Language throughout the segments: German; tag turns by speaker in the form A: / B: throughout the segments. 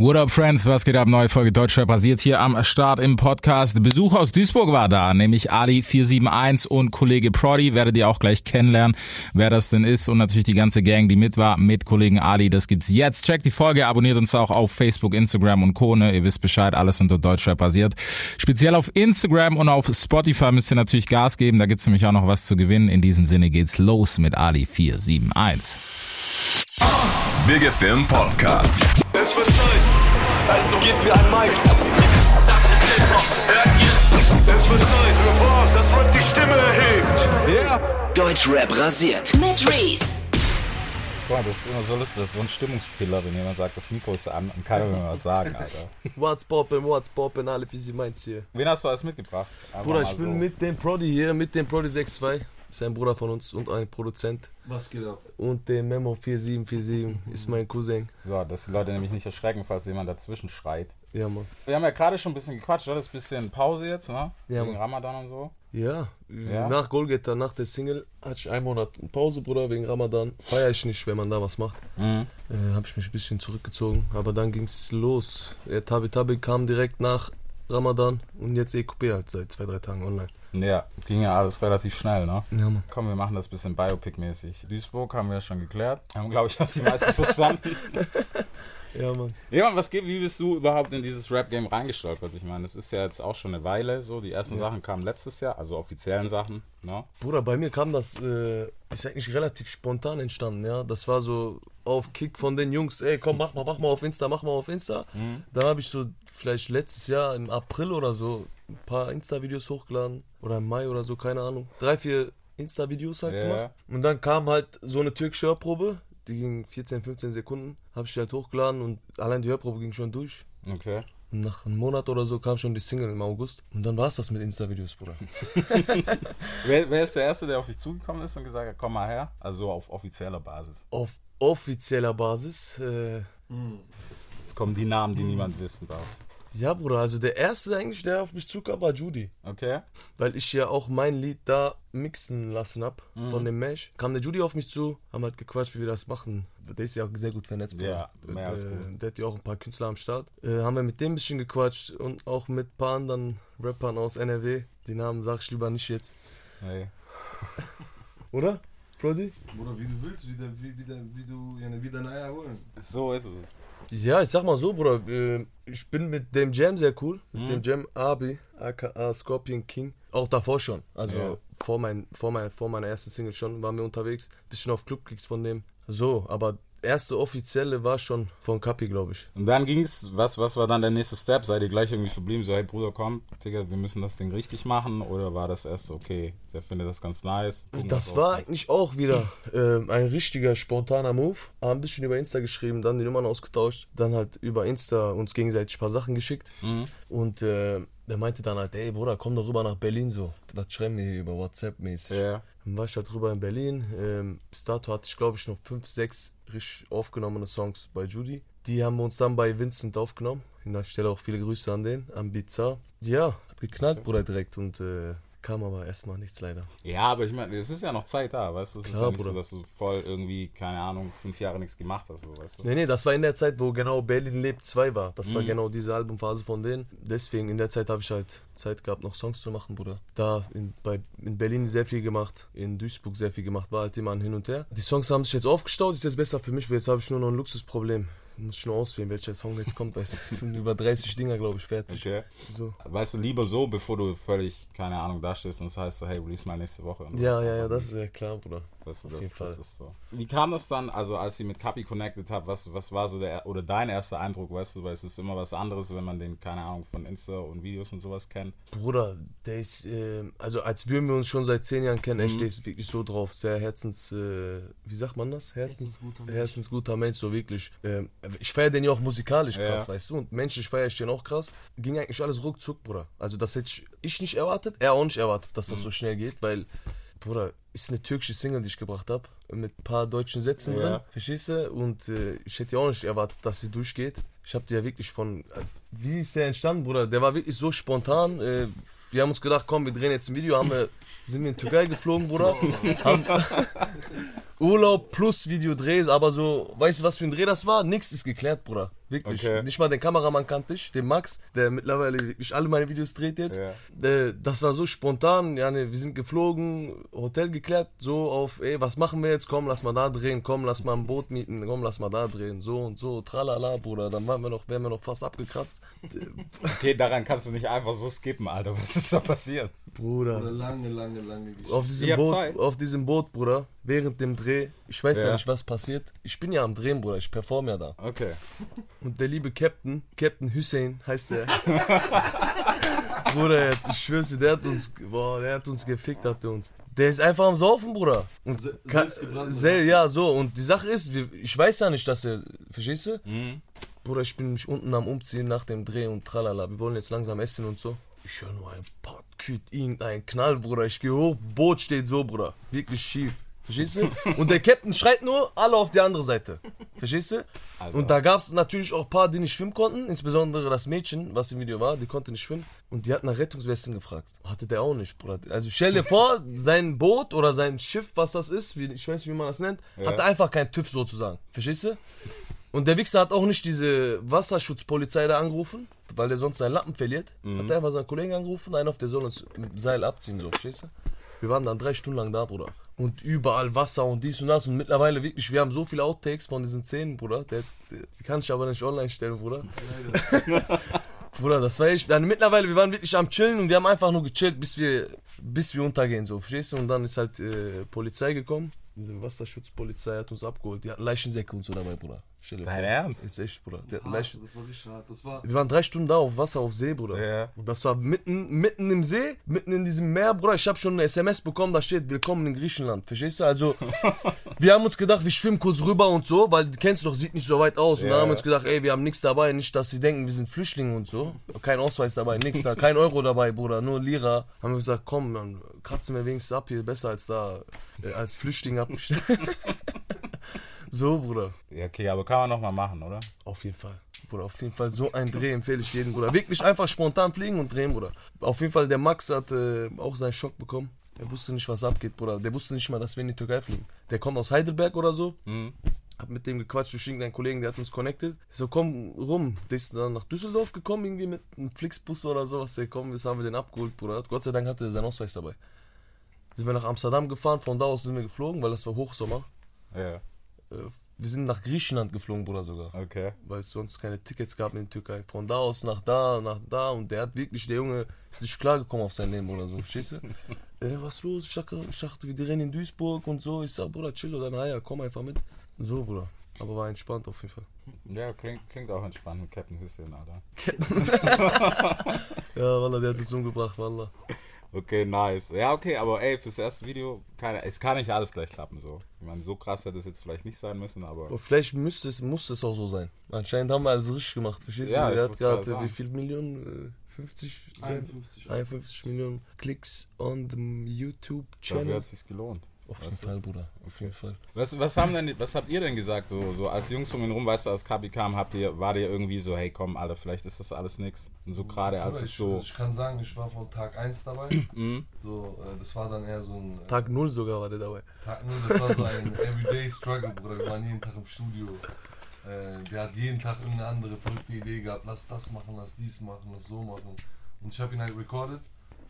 A: What up, Friends? Was geht ab? Neue Folge Deutschrap basiert hier am Start im Podcast. Besuch aus Duisburg war da, nämlich Ali471 und Kollege Prodi. Werdet ihr auch gleich kennenlernen, wer das denn ist. Und natürlich die ganze Gang, die mit war, mit Kollegen Ali. Das gibt's jetzt. Checkt die Folge, abonniert uns auch auf Facebook, Instagram und Co. Ne? Ihr wisst Bescheid, alles unter Deutschrap basiert. Speziell auf Instagram und auf Spotify müsst ihr natürlich Gas geben. Da gibt's nämlich auch noch was zu gewinnen. In diesem Sinne geht's los mit Ali471.
B: Big FM Podcast.
C: Also gebt mir ein Mic. Das ist Hip-Hop, hört ihr? Es wird Zeit für was, das Rap die Stimme erhebt. Yeah.
D: Deutschrap rasiert.
E: Mit Reese.
A: Guck mal, das ist immer so lustig, das ist so ein Stimmungskiller, wenn jemand sagt, das Mikro ist an und keiner will mehr was sagen, Alter.
F: What's poppin', what's poppin', alle wie sie meint's hier.
A: Wen hast du alles mitgebracht? Einfach
F: Bruder, ich bin
A: so.
F: mit dem Prodi hier, mit dem Prodi 62. Ist ein Bruder von uns und ein Produzent.
G: Was geht ab?
F: Und dem Memo 4747 ist mein Cousin.
A: So, dass die Leute nämlich nicht erschrecken, falls jemand dazwischen schreit.
F: Ja, Mann.
A: Wir haben ja gerade schon ein bisschen gequatscht, oder? Das ist ein bisschen Pause jetzt, ne?
F: Ja,
A: Wegen
F: Mann.
A: Ramadan und so.
F: Ja,
A: Ja?
F: nach Golgata, nach der Single, hatte ich einen Monat Pause, Bruder, wegen Ramadan. Feier ich nicht, wenn man da was macht.
A: Mhm.
F: Äh, habe ich mich ein bisschen zurückgezogen. Aber dann ging's los. Äh, Tabi Tabi kam direkt nach Ramadan und jetzt EQP halt seit zwei, drei Tagen online.
A: Ja, ging ja alles relativ schnell, ne?
F: Ja, Mann.
A: Komm, wir machen das ein bisschen Biopic-mäßig. Duisburg haben wir ja schon geklärt. Haben, glaube ich, auch die meisten verstanden.
F: Ja, Mann.
A: Ja, Mann, was geht, wie bist du überhaupt in dieses Rap-Game reingestolpert? Ich meine, das ist ja jetzt auch schon eine Weile so. Die ersten Sachen kamen letztes Jahr, also offiziellen Sachen, ne?
F: Bruder, bei mir kam das, äh, ist eigentlich relativ spontan entstanden, ja. Das war so auf Kick von den Jungs, ey, komm, mach mal, mach mal auf Insta, mach mal auf Insta. Da habe ich so vielleicht letztes Jahr im April oder so ein paar Insta-Videos hochgeladen. Oder im Mai oder so, keine Ahnung. Drei, vier Insta-Videos halt
A: Ja.
F: gemacht. Und dann kam halt so eine türkische Hörprobe, die ging 14, 15 Sekunden. Habe ich halt hochgeladen und allein die Hörprobe ging schon durch.
A: Okay.
F: Und nach einem Monat oder so kam schon die Single im August. Und dann war es das mit Insta-Videos, Bruder.
A: Wer, wer ist der Erste, der auf dich zugekommen ist und gesagt hat, komm mal her? Also auf offizieller Basis.
F: Auf offizieller Basis, äh,
A: Jetzt kommen die Namen, die niemand wissen darf.
F: Ja, Bruder, also der erste eigentlich, der auf mich zukam, war Judy.
A: Okay?
F: Weil ich ja auch mein Lied da mixen lassen hab
A: Mhm.
F: von dem Mesh. Kam der Judy auf mich zu, haben halt gequatscht, wie wir das machen. Der ist ja auch sehr gut vernetzt, Bruder.
A: Ja, mehr als
F: der,
A: gut.
F: der hat ja auch ein paar Künstler am Start. Äh, haben wir mit dem ein bisschen gequatscht und auch mit ein paar anderen Rappern aus NRW. Die Namen sag ich lieber nicht jetzt.
A: Hey.
F: Oder? Brody?
G: Bruder, wie du willst, wie, der, wie, wie, der, wie du ja, wie deine Eier wollen.
A: So ist es.
F: Ja, ich sag mal so, Bruder. Äh, ich bin mit dem Jam sehr cool. Mit
A: Mhm.
F: dem Jam Abi, aka Scorpion King. Auch davor schon. Also
A: Ja.
F: vor, mein, vor, mein, vor meiner ersten Single schon waren wir unterwegs. Bisschen auf Clubkicks von dem. So, aber erste offizielle war schon von Kapi, glaube ich.
A: Und dann ging's, was, was war dann der nächste Step? Seid ihr gleich irgendwie verblieben? So, hey Bruder, komm, Digga, wir müssen das Ding richtig machen? Oder war das erst okay, der findet das ganz nice? gucken,
F: Das war eigentlich auch wieder ähm, ein richtiger spontaner Move. Haben ein bisschen über Insta geschrieben, dann die Nummern ausgetauscht, dann halt über Insta uns gegenseitig ein paar Sachen geschickt.
A: Mhm.
F: Und äh, der meinte dann halt, ey Bruder, komm doch rüber nach Berlin so. Was schreiben wir hier über WhatsApp mäßig?
A: Ja.
F: Dann war ich halt drüber in Berlin. Ähm, bis dato hatte ich glaube ich noch fünf, sechs richtig aufgenommene Songs bei Judy. Die haben wir uns dann bei Vincent aufgenommen. An der Stelle auch viele Grüße an den, an Bizarre. Ja, hat geknallt, Bruder, direkt und äh, kam aber erstmal nichts leider.
A: Ja, aber ich meine, es ist ja noch Zeit da, weißt du? Es ist
F: Klar,
A: ja nicht so,
F: Bruder.
A: dass du voll irgendwie, keine Ahnung, fünf Jahre nichts gemacht hast, so, weißt du?
F: Nee, nee, das war in der Zeit, wo genau Berlin lebt 2 war. Das
A: Mhm.
F: war genau diese Albumphase von denen. Deswegen, in der Zeit habe ich halt Zeit gehabt, noch Songs zu machen, Bruder. Da in, bei, in Berlin sehr viel gemacht, in Duisburg sehr viel gemacht, war halt immer ein Hin und Her. Die Songs haben sich jetzt aufgestaut, ist jetzt besser für mich, weil jetzt habe ich nur noch ein Luxusproblem. Muss nur auswählen, welcher Song jetzt kommt, weil es sind über 30 Dinger, glaube ich, fertig.
A: Okay.
F: So.
A: Weißt du, lieber so, bevor du völlig, keine Ahnung, da stehst und es heißt so, hey, release mal nächste Woche.
F: Ja,
A: das
F: ja, ja, das ist ja klar, Bruder.
A: Das,
F: Auf
A: das,
F: jeden
A: das
F: Fall.
A: ist so. Wie kam das dann, also als sie mit Kapi connected hat, was, was war so der, oder dein erster Eindruck, weißt du, weil es ist immer was anderes, wenn man den, keine Ahnung, von Insta und Videos und sowas kennt.
F: Bruder, der ist, äh, also als würden wir uns schon seit zehn Jahren kennen, er
A: Mhm.
F: steht wirklich so drauf. Sehr herzens, äh, wie sagt man das? Herzens,
G: Herzensguter Mensch.
F: herzensguter Mensch, so wirklich. Ähm, ich feiere den ja auch musikalisch krass,
A: Ja.
F: weißt du? Und menschlich feiere ich den auch krass. Ging eigentlich alles ruckzuck, Bruder. Also das hätte ich, ich nicht erwartet, er auch nicht erwartet, dass
A: Mhm.
F: das so schnell geht, weil, Bruder, ist eine türkische Single, die ich gebracht habe, mit ein paar deutschen Sätzen
A: Ja.
F: drin, verstehst du? Und äh, ich hätte ja auch nicht erwartet, dass sie durchgeht. Ich habe die ja wirklich von, äh, wie ist der entstanden, Bruder? Der war wirklich so spontan. Äh, wir haben uns gedacht, komm, wir drehen jetzt ein Video, haben wir, sind wir in Türkei geflogen, Bruder. haben Urlaub plus Videodreh, aber so, weißt du, was für ein Dreh das war? Nix ist geklärt, Bruder. Wirklich.
A: Okay.
F: Nicht mal den Kameramann kannte ich, den Max, der mittlerweile wirklich alle meine Videos dreht jetzt.
A: Ja.
F: Äh, Das war so spontan, ja, ne, wir sind geflogen, Hotel geklärt, so auf, ey, was machen wir jetzt? Komm, lass mal da drehen, komm, lass mal ein Boot mieten, komm, lass mal da drehen, so und so, tralala, Bruder. Dann waren wir noch, wären wir noch fast abgekratzt.
A: Okay, daran kannst du nicht einfach so skippen, Alter. Was ist da passiert?
F: Bruder.
G: Eine lange, lange, lange Geschichte.
F: Auf diesem, Boot,
A: Zeit.
F: auf diesem Boot, Bruder, während dem Dreh, ich weiß ja.
A: Ja.
F: nicht, was passiert. Ich bin ja am Drehen, Bruder, ich performe ja da.
A: Okay.
F: Und der liebe Captain, Captain Hussein heißt der. Bruder, jetzt, ich schwör's dir, der hat uns, boah, der hat uns gefickt, hat der uns. Der ist einfach am Saufen, Bruder. Und
G: Se-
F: sel ja, so. Und die Sache ist, ich weiß ja nicht, dass er, verstehst du?
A: Mhm.
F: Bruder, ich bin mich unten am Umziehen nach dem Dreh und tralala. Wir wollen jetzt langsam essen und so. Ich höre nur ein paar Küt, irgendein Knall, Bruder. Ich gehe hoch, Boot steht so, Bruder. Wirklich schief. Verstehst du? Und der Captain schreit nur, alle auf die andere Seite. Verstehst du? Und da gab es natürlich auch ein paar, die nicht schwimmen konnten. Insbesondere das Mädchen, was im Video war, die konnte nicht schwimmen. Und die hat nach Rettungswesten gefragt. Hatte der auch nicht, Bruder. Also stell dir vor, sein Boot oder sein Schiff, was das ist, wie, ich weiß nicht, wie man das nennt, hatte einfach keinen TÜV sozusagen. Verstehst du? Und der Wichser hat auch nicht diese Wasserschutzpolizei da angerufen, weil der sonst seinen Lappen verliert. Hat er einfach seinen Kollegen angerufen, einen auf der soll uns mit dem Seil abziehen, so, verstehst du? Wir waren dann drei Stunden lang da, Bruder. Und überall Wasser und dies und das. Und mittlerweile wirklich, wir haben so viele Outtakes von diesen Szenen, Bruder. Der, der, die kann ich aber nicht online stellen, Bruder. Bruder, das war echt. Ja, mittlerweile, wir waren wirklich am Chillen und wir haben einfach nur gechillt, bis wir, bis wir untergehen, so, verstehst du? Und dann ist halt äh, Polizei gekommen. Diese Wasserschutzpolizei hat uns abgeholt. Die hatten Leichensäcke und so dabei, Bruder. Stell dir
A: Dein
F: vor.
A: Ernst?
F: Jetzt echt, Bruder. Hatten
G: Hart,
F: Leichen.
G: das war richtig hart. Das war.
F: Wir waren drei Stunden da auf Wasser, auf See, Bruder.
A: Ja.
F: Und das war mitten, mitten im See, mitten in diesem Meer, Bruder. Ich habe schon eine SMS bekommen, da steht Willkommen in Griechenland. Verstehst du? Also, wir haben uns gedacht, wir schwimmen kurz rüber und so, weil du kennst doch, sieht nicht so weit aus. Und
A: Ja,
F: dann haben wir uns gedacht, ey, wir haben nichts dabei, nicht, dass sie denken, wir sind Flüchtlinge und so. Kein Ausweis dabei, nichts da, kein Euro dabei, Bruder, nur Lira. Haben wir gesagt, komm, dann kratzen wir wenigstens ab hier, besser als da, äh, als Flüchtling abgestellt. so, Bruder.
A: Ja, okay, aber kann man noch mal machen, oder?
F: Auf jeden Fall. Bruder, auf jeden Fall so ein Dreh empfehle ich jedem, Bruder. Wirklich einfach spontan fliegen und drehen, Bruder. Auf jeden Fall, der Max hat äh, auch seinen Schock bekommen. Er wusste nicht, was abgeht, Bruder. Der wusste nicht mal, dass wir in die Türkei fliegen. Der kommt aus Heidelberg oder so.
A: Mhm.
F: Hab mit dem gequatscht durch irgendeinen Kollegen, der hat uns connected. Ich so, komm rum. Der ist dann nach Düsseldorf gekommen, irgendwie mit einem Flixbus oder sowas. Der komm, jetzt haben wir den abgeholt, Bruder. Gott sei Dank hatte er seinen Ausweis dabei. Sind wir nach Amsterdam gefahren, von da aus sind wir geflogen, weil das war Hochsommer.
A: Ja,
F: wir sind nach Griechenland geflogen, Bruder, sogar
A: okay.
F: weil es sonst keine Tickets gab in der Türkei. Von da aus nach da, nach da und der hat wirklich, der Junge ist nicht klargekommen auf sein Leben oder so, verstehst du? äh, was los? Ich dachte, ich dachte, wir drehen in Duisburg und so. Ich sag, Bruder, chill oder naja, komm einfach mit. So, Bruder. Aber war entspannt auf jeden Fall.
A: Ja, klingt, klingt auch entspannt mit Captain Hussein, Alter.
F: Ja, Wallah, der hat uns umgebracht, Wallah.
A: Okay, nice. Ja, okay, aber ey, fürs erste Video, keine, es kann nicht alles gleich klappen, so. Ich meine, so krass hätte es jetzt vielleicht nicht sein müssen, aber.
F: Aber vielleicht müsste es, muss es auch so sein. Anscheinend haben wir alles richtig gemacht, verstehst
A: Ja,
F: du?
A: ich
F: Der hat
A: gerade sagen.
F: wie viel Millionen? Äh, 50?
G: 51.
F: 51 Millionen Klicks on the
A: Dafür
F: YouTube-Channel.
A: hat sich's gelohnt.
F: Auf jeden Fall, Bruder. Auf jeden Fall.
A: Was, was haben denn, was habt ihr denn gesagt, so, so als Jungs um ihn rum, weißt du, als Kapi kam, habt ihr, war ihr irgendwie so, hey komm, Alter, vielleicht ist das alles nix. Und so gerade als es
G: ich,
A: so,
G: also ich kann sagen, ich war von Tag 1 dabei.
A: Mhm.
G: so, äh, das war dann eher so ein. Äh,
F: Tag 0 sogar war der dabei.
G: Tag nur, das war so ein Everyday Struggle, Bruder. Wir waren jeden Tag im Studio. Äh, der hat jeden Tag irgendeine andere verrückte Idee gehabt. Lass das machen, lass dies machen, lass so machen. Und ich habe ihn halt recorded,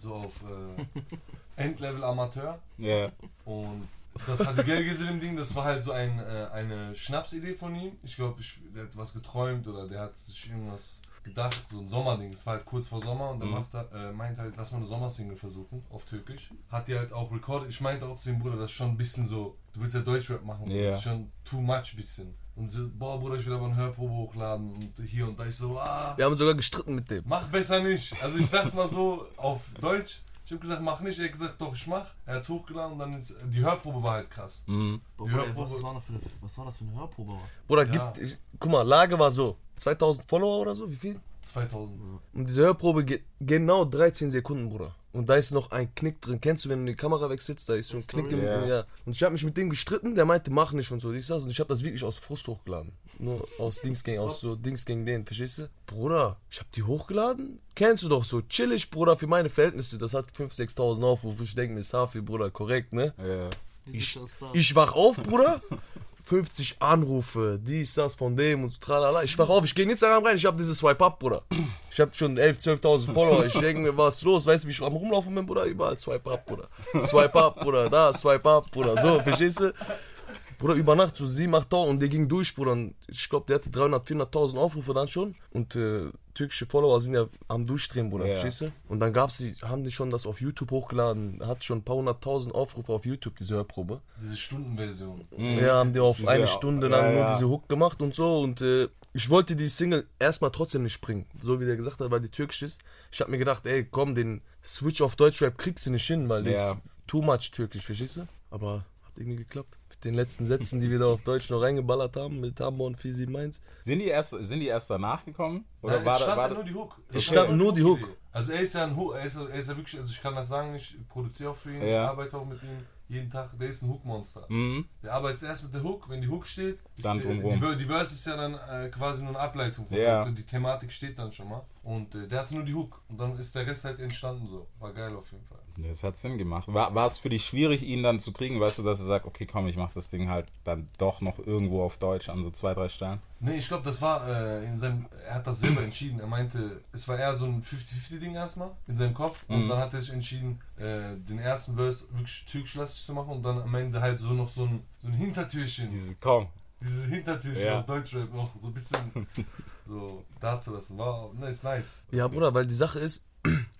G: so auf äh, Endlevel Amateur.
A: ja,
G: Und das hatte im Ding, das war halt so ein, äh, eine Schnapsidee von ihm. Ich glaube, der hat was geträumt oder der hat sich irgendwas gedacht, so ein Sommerding. Es war halt kurz vor Sommer und er
A: Mhm.
G: macht, da- äh, meint halt, lass mal eine Sommersingle versuchen, auf Türkisch. Hat die halt auch recorded. Ich meinte auch zu dem Bruder, das ist schon ein bisschen so, du willst ja Deutschrap machen,
A: Ja.
G: das ist schon too much bisschen. Und so, boah Bruder, ich will aber eine Hörprobe hochladen und hier und da. Ich so, ah,
F: Wir haben sogar gestritten mit dem.
G: Mach besser nicht. Also ich sag's mal so auf Deutsch. Ich hab gesagt, mach nicht. Er hat gesagt, doch, ich mach. Er hat's hochgeladen und dann ist die Hörprobe war halt krass.
A: mhm.
G: Die
D: Bruder, ey,
G: Hörprobe-
D: was, war das für eine, was war das für eine Hörprobe?
F: Bruder,
G: Ja.
F: gibt, ich, guck mal, Lage war so, 2000 Follower oder so, wie viel?
G: 2000.
F: Und diese Hörprobe geht genau 13 Sekunden, Bruder. Und da ist noch ein Knick drin. Kennst du, wenn du die Kamera wechselst, da ist so ein Knick im
A: Ja.
F: ja. Und ich habe mich mit dem gestritten, der meinte, mach nicht und so, das. Und ich habe das wirklich aus Frust hochgeladen. Nur aus Dings gegen, aus so Dings gegen den, verstehst du? Bruder, ich habe die hochgeladen? Kennst du doch so, chillig, Bruder, für meine Verhältnisse. Das hat 5.000, 6.000 Aufrufe. Ich denke mir, Safi, Bruder, korrekt, ne?
A: ja.
F: Ich, ich wach auf, Bruder. 50 Anrufe, dies, das von dem und so, tralala. Ich wach auf, ich gehe in Instagram rein, ich habe dieses Swipe Up, Bruder. Ich habe schon 11, 12.000 Follower. Ich denke mir, was los? Weißt du, wie ich am rumlaufen bin, Bruder? Überall Swipe Up, Bruder. Swipe Up, Bruder. Da, Swipe Up, Bruder. So, verstehst du? Bruder, über Nacht so 7, 8.000 und der ging durch, Bruder. Und ich glaube, der hatte 300, 400.000 Aufrufe dann schon. Und äh, türkische Follower sind ja am Durchdrehen, Bruder,
A: Ja.
F: verstehst du? Und dann gab's die, haben die schon das auf YouTube hochgeladen. Hat schon ein paar hunderttausend Aufrufe auf YouTube, diese Hörprobe.
G: Diese Stundenversion.
F: Ja, haben die auf
A: Diese-
F: eine Stunde lang
A: ja,
F: nur
A: ja.
F: diese Hook gemacht und so. Und äh, ich wollte die Single erstmal trotzdem nicht bringen. So wie der gesagt hat, weil die türkisch ist. Ich habe mir gedacht, ey, komm, den Switch auf Deutschrap kriegst du nicht hin, weil der
A: Ja.
F: ist too much türkisch, verstehst du? Aber hat irgendwie geklappt. Mit den letzten Sätzen, die wir da auf Deutsch noch reingeballert haben, mit Hamburg und 471.
A: Sind die erst, sind die erst danach gekommen? Oder
G: Nein,
A: war
G: es
A: da,
G: stand
A: war
G: ja
A: da,
G: nur die Hook.
F: Es stand nur die Hook.
G: Also er ist ja ein Hook, er ist, er ist ja wirklich, also ich kann das sagen, ich produziere auch für ihn, ich
A: Ja.
G: arbeite auch mit ihm jeden Tag, der ist ein Hook-Monster.
A: Mhm.
G: Der arbeitet erst mit der Hook, wenn die Hook steht,
A: Dann
G: die, die, die Verse ist ja dann äh, quasi nur eine Ableitung von der Hook, die Thematik steht dann schon mal. Und äh, der hatte nur die Hook und dann ist der Rest halt entstanden so. War geil auf jeden Fall.
A: Das hat Sinn gemacht. War, war es für dich schwierig, ihn dann zu kriegen, weißt du, dass er sagt, okay, komm, ich mach das Ding halt dann doch noch irgendwo auf Deutsch an so zwei, drei Stellen?
G: Nee, ich glaube, das war äh, in seinem. Er hat das selber entschieden. Er meinte, es war eher so ein 50-50-Ding erstmal in seinem Kopf. Und
A: Mhm.
G: dann hat er sich entschieden, äh, den ersten Verse wirklich türkisch-lastig zu machen und dann am Ende halt so noch so ein, so ein Hintertürchen.
A: Diese, komm.
G: Diese Hintertürchen
A: Ja.
G: auf Deutschrap noch so ein bisschen so dazulassen. War nice, nice.
F: Ja, Bruder, weil die Sache ist,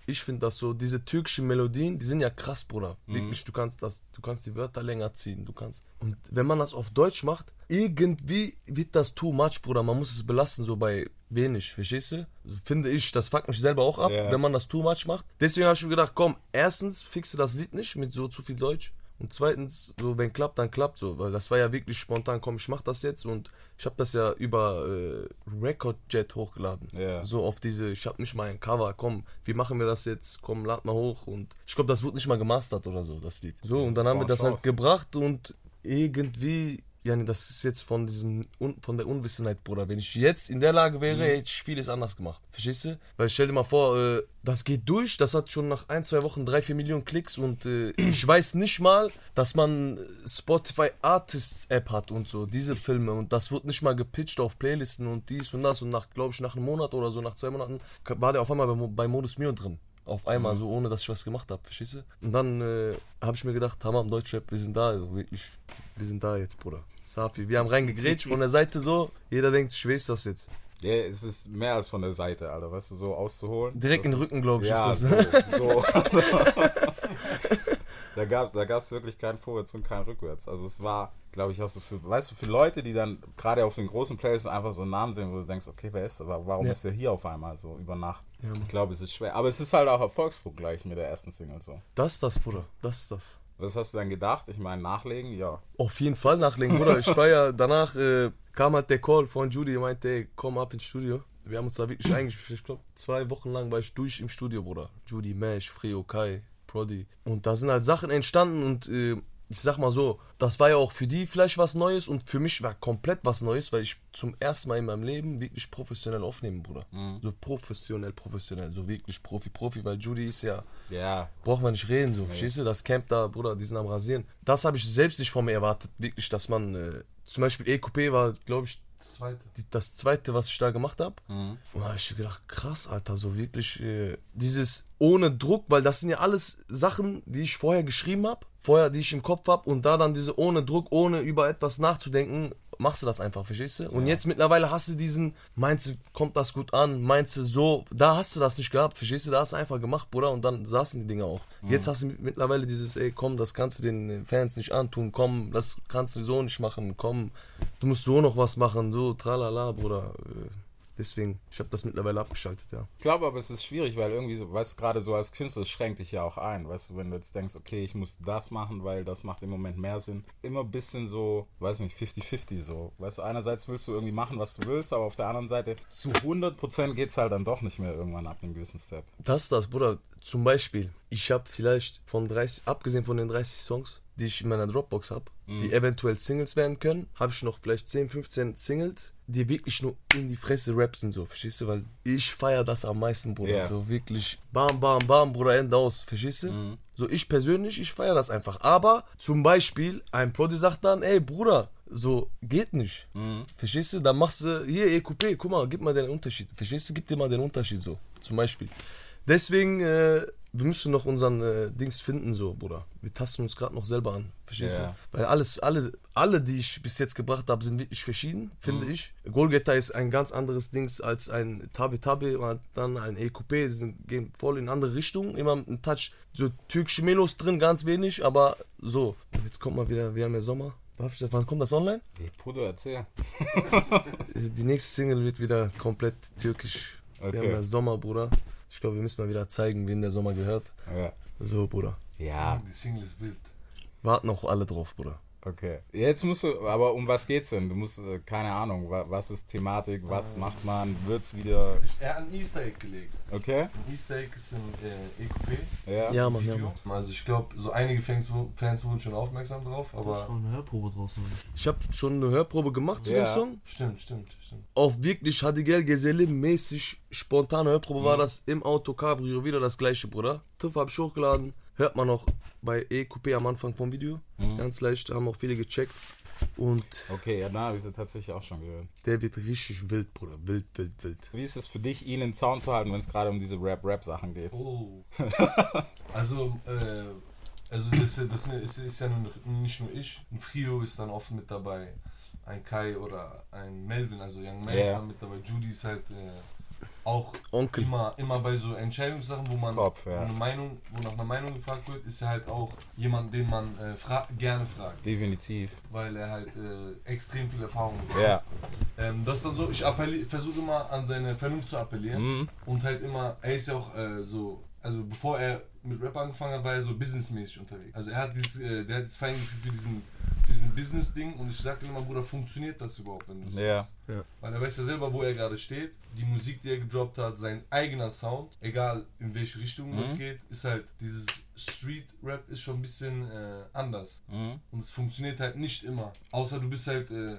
F: ich finde das so, diese türkischen Melodien, die sind ja krass, Bruder. Wirklich, du kannst das, du kannst die Wörter länger ziehen, du kannst. Und wenn man das auf Deutsch macht, irgendwie wird das too much, Bruder. Man muss es belassen, so bei wenig, verstehst du? Finde ich, das fuckt mich selber auch ab,
A: Ja.
F: wenn man das too much macht. Deswegen habe ich mir gedacht, komm, erstens fixe das Lied nicht mit so zu viel Deutsch. Und zweitens, so wenn klappt, dann klappt so, weil das war ja wirklich spontan, komm, ich mach das jetzt und ich habe das ja über äh, Recordjet hochgeladen.
A: Ja.
F: So auf diese, ich habe nicht mal ein Cover, komm, wie machen wir das jetzt, komm, lad mal hoch und ich glaube, das wurde nicht mal gemastert oder so, das Lied. So, und dann haben wir das halt gebracht und irgendwie, ja, nee, das ist jetzt von diesem, von der Unwissenheit, Bruder. Wenn ich jetzt in der Lage wäre, hätte ich vieles anders gemacht. Verstehst du? Weil stell dir mal vor, äh, das geht durch, das hat schon nach ein, zwei Wochen drei, vier Millionen Klicks und äh, ich weiß nicht mal, dass man Spotify Artists App hat und so, diese Filme und das wird nicht mal gepitcht auf Playlisten und dies und das und nach, glaube ich, nach einem Monat oder so, nach zwei Monaten, war der auf einmal bei Modus Mio drin. Auf einmal, so ohne dass ich was gemacht habe, verstehst du? Und dann äh, habe ich mir gedacht, Hammer am Deutschrap, wir sind da, wirklich, wir sind da jetzt, Bruder. Safi, wir haben reingegrätscht von der Seite so, jeder denkt, ich weiß das jetzt.
A: Ja, es ist mehr als von der Seite, Alter, weißt du, so auszuholen.
F: Direkt in den Rücken, glaube ich,
A: Ja,
F: ist das.
A: so. so. da gab's, da gab's wirklich kein Vorwärts und kein Rückwärts. Also es war, glaube ich, hast du für, weißt du, für Leute, die dann gerade auf den großen Playlisten einfach so einen Namen sehen, wo du denkst, okay, wer ist, aber warum
F: Ja.
A: ist der hier auf einmal so über Nacht?
F: Ja,
A: ich glaube, es ist schwer. Aber es ist halt auch Erfolgsdruck gleich mit der ersten Single so.
F: Das ist das, Bruder, das ist das.
A: Was hast du dann gedacht? Ich meine, nachlegen, ja.
F: Auf jeden Fall nachlegen, Bruder. Ich war ja, danach äh, kam halt der Call von Judy, die meinte, ey, komm ab ins Studio. Wir haben uns da wirklich eingespielt. Ich glaube, zwei Wochen lang war ich durch im Studio, Bruder. Judy, Mesh, Freo, Kai, Prodi. Und da sind halt Sachen entstanden und äh, ich sag mal so, das war ja auch für die vielleicht was Neues und für mich war komplett was Neues, weil ich zum ersten Mal in meinem Leben wirklich professionell aufnehme, Bruder. So professionell, professionell, so wirklich Profi, Profi, weil Judy ist ja
A: Ja,
F: braucht man nicht reden, so, verstehst du? Das Camp da, Bruder, die sind am Rasieren. Das habe ich selbst nicht von mir erwartet, wirklich, dass man, äh, zum Beispiel E-Coupé war, glaube ich,
G: Das zweite.
F: das zweite, was ich da gemacht habe. Und da habe ich gedacht, krass, Alter, so wirklich äh, dieses ohne Druck, weil das sind ja alles Sachen, die ich vorher geschrieben habe, vorher, die ich im Kopf habe und da dann diese ohne Druck, ohne über etwas nachzudenken, machst du das einfach, verstehst du? Und jetzt mittlerweile hast du diesen, meinst du, kommt das gut an, meinst du so, da hast du das nicht gehabt, verstehst du? Da hast du einfach gemacht, Bruder, und dann saßen die Dinger auch. Jetzt hast du mittlerweile dieses, ey, komm, das kannst du den Fans nicht antun, komm, das kannst du so nicht machen, komm, du musst so noch was machen, so, tralala, Bruder. Deswegen, ich habe das mittlerweile abgeschaltet, ja.
A: Ich glaube aber, es ist schwierig, weil irgendwie so, weißt du, gerade so als Künstler, es schränkt dich ja auch ein, weißt du, wenn du jetzt denkst, okay, ich muss das machen, weil das macht im Moment mehr Sinn. Immer ein bisschen so, weiß nicht, 50-50 so. Weißt du, einerseits willst du irgendwie machen, was du willst, aber auf der anderen Seite zu 100% geht's halt dann doch nicht mehr irgendwann ab einem gewissen Step.
F: Das ist das, Bruder. Zum Beispiel, ich habe vielleicht von 30, abgesehen von den 30 Songs, die ich in meiner Dropbox habe, die eventuell Singles werden können, habe ich noch vielleicht 10, 15 Singles, die wirklich nur in die Fresse Rap sind, so, verstehst du? Weil ich feiere das am meisten, Bruder.
A: Ja.
F: So wirklich bam, bam, bam, Bruder, Ende aus, verstehst du? So, ich persönlich, ich feiere das einfach. Aber zum Beispiel, ein Prodi sagt dann, ey, Bruder, So, geht nicht. Verstehst du? Dann machst du, hier, EQP, guck mal, gib mal den Unterschied. Verstehst du? Gib dir mal den Unterschied so, zum Beispiel. Deswegen, äh, wir müssen noch unseren äh, Dings finden, so, Bruder. Wir tasten uns gerade noch selber an. Verstehst
A: Ja.
F: du? Weil alles, alle, alle, die ich bis jetzt gebracht habe, sind wirklich verschieden, finde ich. Golgetta ist ein ganz anderes Dings als ein Tabi Tabi und dann ein EQP. Sie sind, gehen voll in andere Richtungen. Immer mit einem Touch, so türkische Melos drin, ganz wenig, aber so. Jetzt kommt mal wieder, wir haben ja Sommer. Darf ich, wann kommt das online?
A: Hey, Bruder, erzähl.
F: Die nächste Single wird wieder komplett türkisch.
A: Okay.
F: Wir haben ja Sommer, Bruder. Ich glaube, wir müssen mal wieder zeigen, wem der Sommer gehört.
A: Ja.
F: So, Bruder.
A: Ja,
G: Die Single ist wild.
F: Warten auch alle drauf, Bruder.
A: Okay. Jetzt musst du, aber um was geht's denn? Du musst, äh, keine Ahnung, wa- was ist Thematik, was macht man, wird's wieder,
G: Ich, er hat ein Easter Egg gelegt.
A: okay?
G: Ein Easter Egg ist ein äh, EQP.
A: Ja.
F: Ja, Mann, ja. Mann.
G: Also ich glaube, so einige Fans, Fans wurden schon aufmerksam drauf, aber
D: schon eine Hörprobe draußen.
F: Ich habe schon eine Hörprobe gemacht zu
A: Ja.
F: dem Song.
G: stimmt, stimmt, stimmt.
F: Auf wirklich Hadigel Geselle mäßig spontane Hörprobe war das im Auto Cabrio wieder das gleiche, Bruder. TÜV habe ich hochgeladen. Hört man noch bei EQP am Anfang vom Video. Ganz leicht, haben auch viele gecheckt. Und
A: Okay, ja, da habe ich sie tatsächlich auch schon gehört.
F: der wird richtig wild, Bruder. Wild, wild, wild.
A: Wie ist es für dich, ihn in Zaun zu halten, wenn es gerade um diese Rap-Rap-Sachen geht?
G: Oh. also, äh, also das, ist- das ist, ist ja nur, nicht nur ich. Ein Frio ist dann oft mit dabei. Ein Kai oder ein Melvin, also Young Mel ist
A: Ja.
G: dann mit dabei. Judy ist halt äh, auch
F: Onkel.
G: immer, immer bei so Entscheidungssachen, wo man
A: Kopf, ja.
G: eine Meinung, wo nach einer Meinung gefragt wird, ist er halt auch jemand, den man äh, fra gerne fragt,
A: Definitiv.
G: weil er halt äh, extrem viel Erfahrung hat.
A: Ja.
G: Ähm, das ist dann so, ich versuche immer an seine Vernunft zu appellieren
A: Mhm.
G: und halt immer, er ist ja auch äh, so, also bevor er mit Rap angefangen hat, war er so businessmäßig unterwegs. Also er hat dieses, äh, der hat das Feingefühl für diesen, diesen Business-Ding und ich sage immer, Bruder, funktioniert das überhaupt, wenn du das
A: Ja.
G: machst? Weil er weiß ja selber, wo er gerade steht. Die Musik, die er gedroppt hat, sein eigener Sound, egal in welche Richtung das geht, ist halt dieses Street-Rap ist schon ein bisschen äh, anders.
A: Mhm.
G: Und es funktioniert halt nicht immer. Außer du bist halt äh,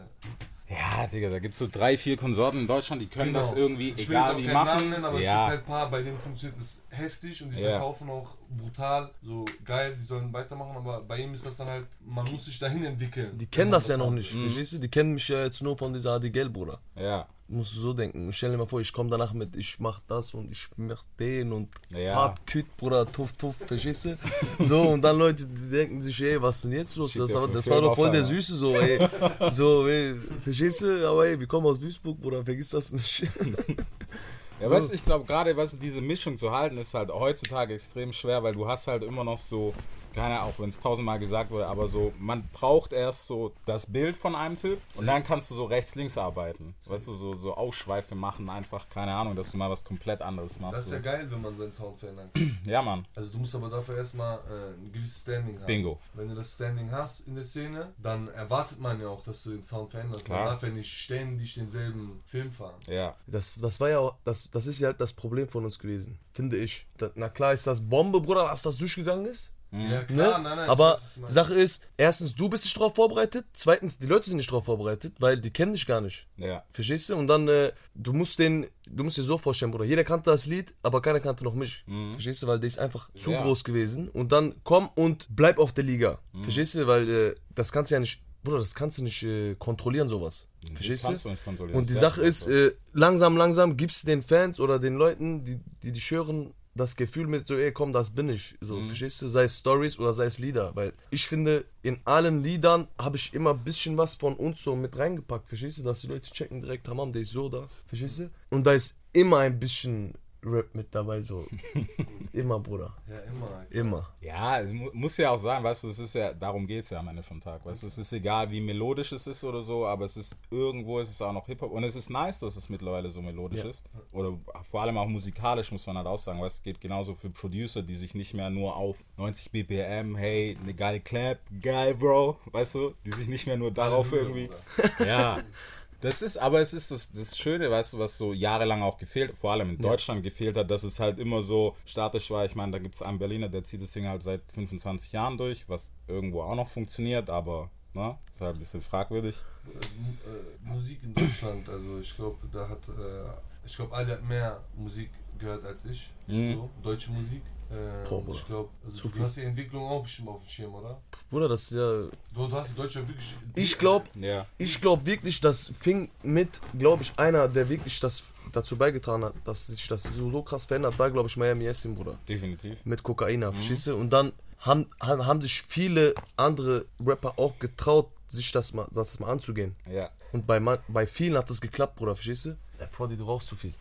A: Ja, Digga, da gibt es so drei, vier Konsorten in Deutschland, die können das
G: Genau.
A: irgendwie,
G: ich will
A: egal
G: jetzt
A: wie
G: auch keinen Namen
A: machen.
G: nennen, aber es
A: ja.
G: gibt halt ein paar, bei denen funktioniert das heftig und die
A: Ja.
G: verkaufen auch brutal, so geil, die sollen weitermachen, aber bei ihm ist das dann halt, man muss sich dahin entwickeln.
F: Die kennen
G: man
F: das ja noch nicht, verstehst du? Die kennen mich ja jetzt nur von dieser Hadigel, Bruder.
A: ja.
F: Musst du so denken. Stell dir mal vor, ich komme danach mit, ich mach das und ich mach den und
A: Ja.
F: hart küt, Bruder, tuff, tuff, verstehst du? So, und dann Leute, die denken sich, ey, was ist denn jetzt los?
A: Schickt
F: Das, das war doch voll der. Süße, so, ey. So, ey, verstehst du? Aber ey, wir kommen aus Duisburg, Bruder, vergiss das nicht.
A: Ja, weißt du, ich glaube gerade, weißt du, diese Mischung zu halten, ist halt heutzutage extrem schwer, weil du hast halt immer noch so, keine Ahnung, auch wenn es tausendmal gesagt wurde, aber so, man braucht erst so das Bild von einem Typ und dann kannst du so rechts-links arbeiten. Weißt du, so, so Ausschweife machen, einfach, keine Ahnung, dass du mal was komplett anderes machst.
G: Das ist
A: so.
G: ja geil, wenn man seinen Sound verändern kann.
A: ja, Mann.
G: Also du musst aber dafür erstmal äh, ein gewisses Standing haben.
A: Bingo.
G: Wenn du das Standing hast in der Szene, dann erwartet man ja auch, dass du den Sound veränderst.
A: Klar.
G: Man darf ja nicht ständig denselben Film fahren.
A: Ja.
F: Das, das war ja auch, das, das ist ja halt das Problem von uns gewesen, finde ich. Da, na klar ist das Bombe, Bruder, dass das durchgegangen ist.
G: Ja,
F: Ne?
G: klar, nein, nein. ich
F: Aber
G: meinst.
F: Sache ist, erstens, du bist nicht drauf vorbereitet, zweitens, die Leute sind nicht drauf vorbereitet, weil die kennen dich gar nicht.
A: Ja.
F: Verstehst du? Und dann, äh, du musst den, du musst dir so vorstellen, Bruder, jeder kannte das Lied, aber keiner kannte noch mich. Verstehst du? Weil der ist einfach zu
A: Mhm. Ja.
F: groß gewesen. Und dann komm und bleib auf der Liga.
A: Mhm.
F: Verstehst du? Weil äh, das kannst du ja nicht, Bruder, das kannst du nicht äh, kontrollieren, sowas. Verstehst
A: kannst
F: du?
A: du nicht kontrollieren.
F: Und die Sache
A: ist
F: ist, äh, langsam, langsam gibst du den Fans oder den Leuten, die, die dich hören, das Gefühl mit so, ey, komm, das bin ich. So,
A: Mhm.
F: verstehst du? Sei es Stories oder sei es Lieder. Weil ich finde, in allen Liedern habe ich immer ein bisschen was von uns so mit reingepackt. Verstehst du? Dass die Leute checken direkt, Hamam, der ist so da. Verstehst du? Und da ist immer ein bisschen Rap mit dabei, so. immer, Bruder.
G: Ja, immer.
F: Immer.
A: Ja, es mu muss ja auch sein, weißt du, es ist ja, darum geht es ja am Ende vom Tag, weißt du, es ist egal, wie melodisch es ist oder so, aber es ist, irgendwo ist es auch noch Hip-Hop und es ist nice, dass es mittlerweile so melodisch ist oder vor allem auch musikalisch, muss man halt auch sagen, weil es geht genauso für Producer, die sich nicht mehr nur auf 90 BPM, hey, eine geile Clap, geil, Bro, weißt du, die sich nicht mehr nur darauf irgendwie, ja, das ist, aber es ist das, das Schöne, weißt du, was so jahrelang auch gefehlt, vor allem in Deutschland gefehlt hat, dass es halt immer so statisch war. Ich meine, da gibt es einen Berliner, der zieht das Ding halt seit 25 Jahren durch, was irgendwo auch noch funktioniert, aber ne, ist halt ein bisschen fragwürdig.
G: äh, Musik in Deutschland, also ich glaube, da hat, äh, ich glaube, alle hat mehr Musik gehört als ich.
A: Mhm.
G: So, deutsche Musik. Äh,
F: Boah,
G: ich glaube, also du
F: viel.
G: hast die Entwicklung auch bestimmt auf dem Schirm, oder?
F: Bruder, das ist ja.
G: Du, du hast die Deutsche wirklich.
F: Ich glaube,
A: Ja.
F: ich glaube wirklich, das fing mit, glaube ich, einer, der wirklich das dazu beigetragen hat, dass sich das so, so krass verändert, war, glaube ich, Miami Yassin, Bruder.
A: Definitiv.
F: Mit Kokain, verstehst du? Und dann haben, haben, haben sich viele andere Rapper auch getraut, sich das mal, das mal anzugehen.
A: Ja.
F: Und bei, man- bei vielen hat das geklappt, Bruder, verstehst du? Ja, Prodi, du rauchst zu viel.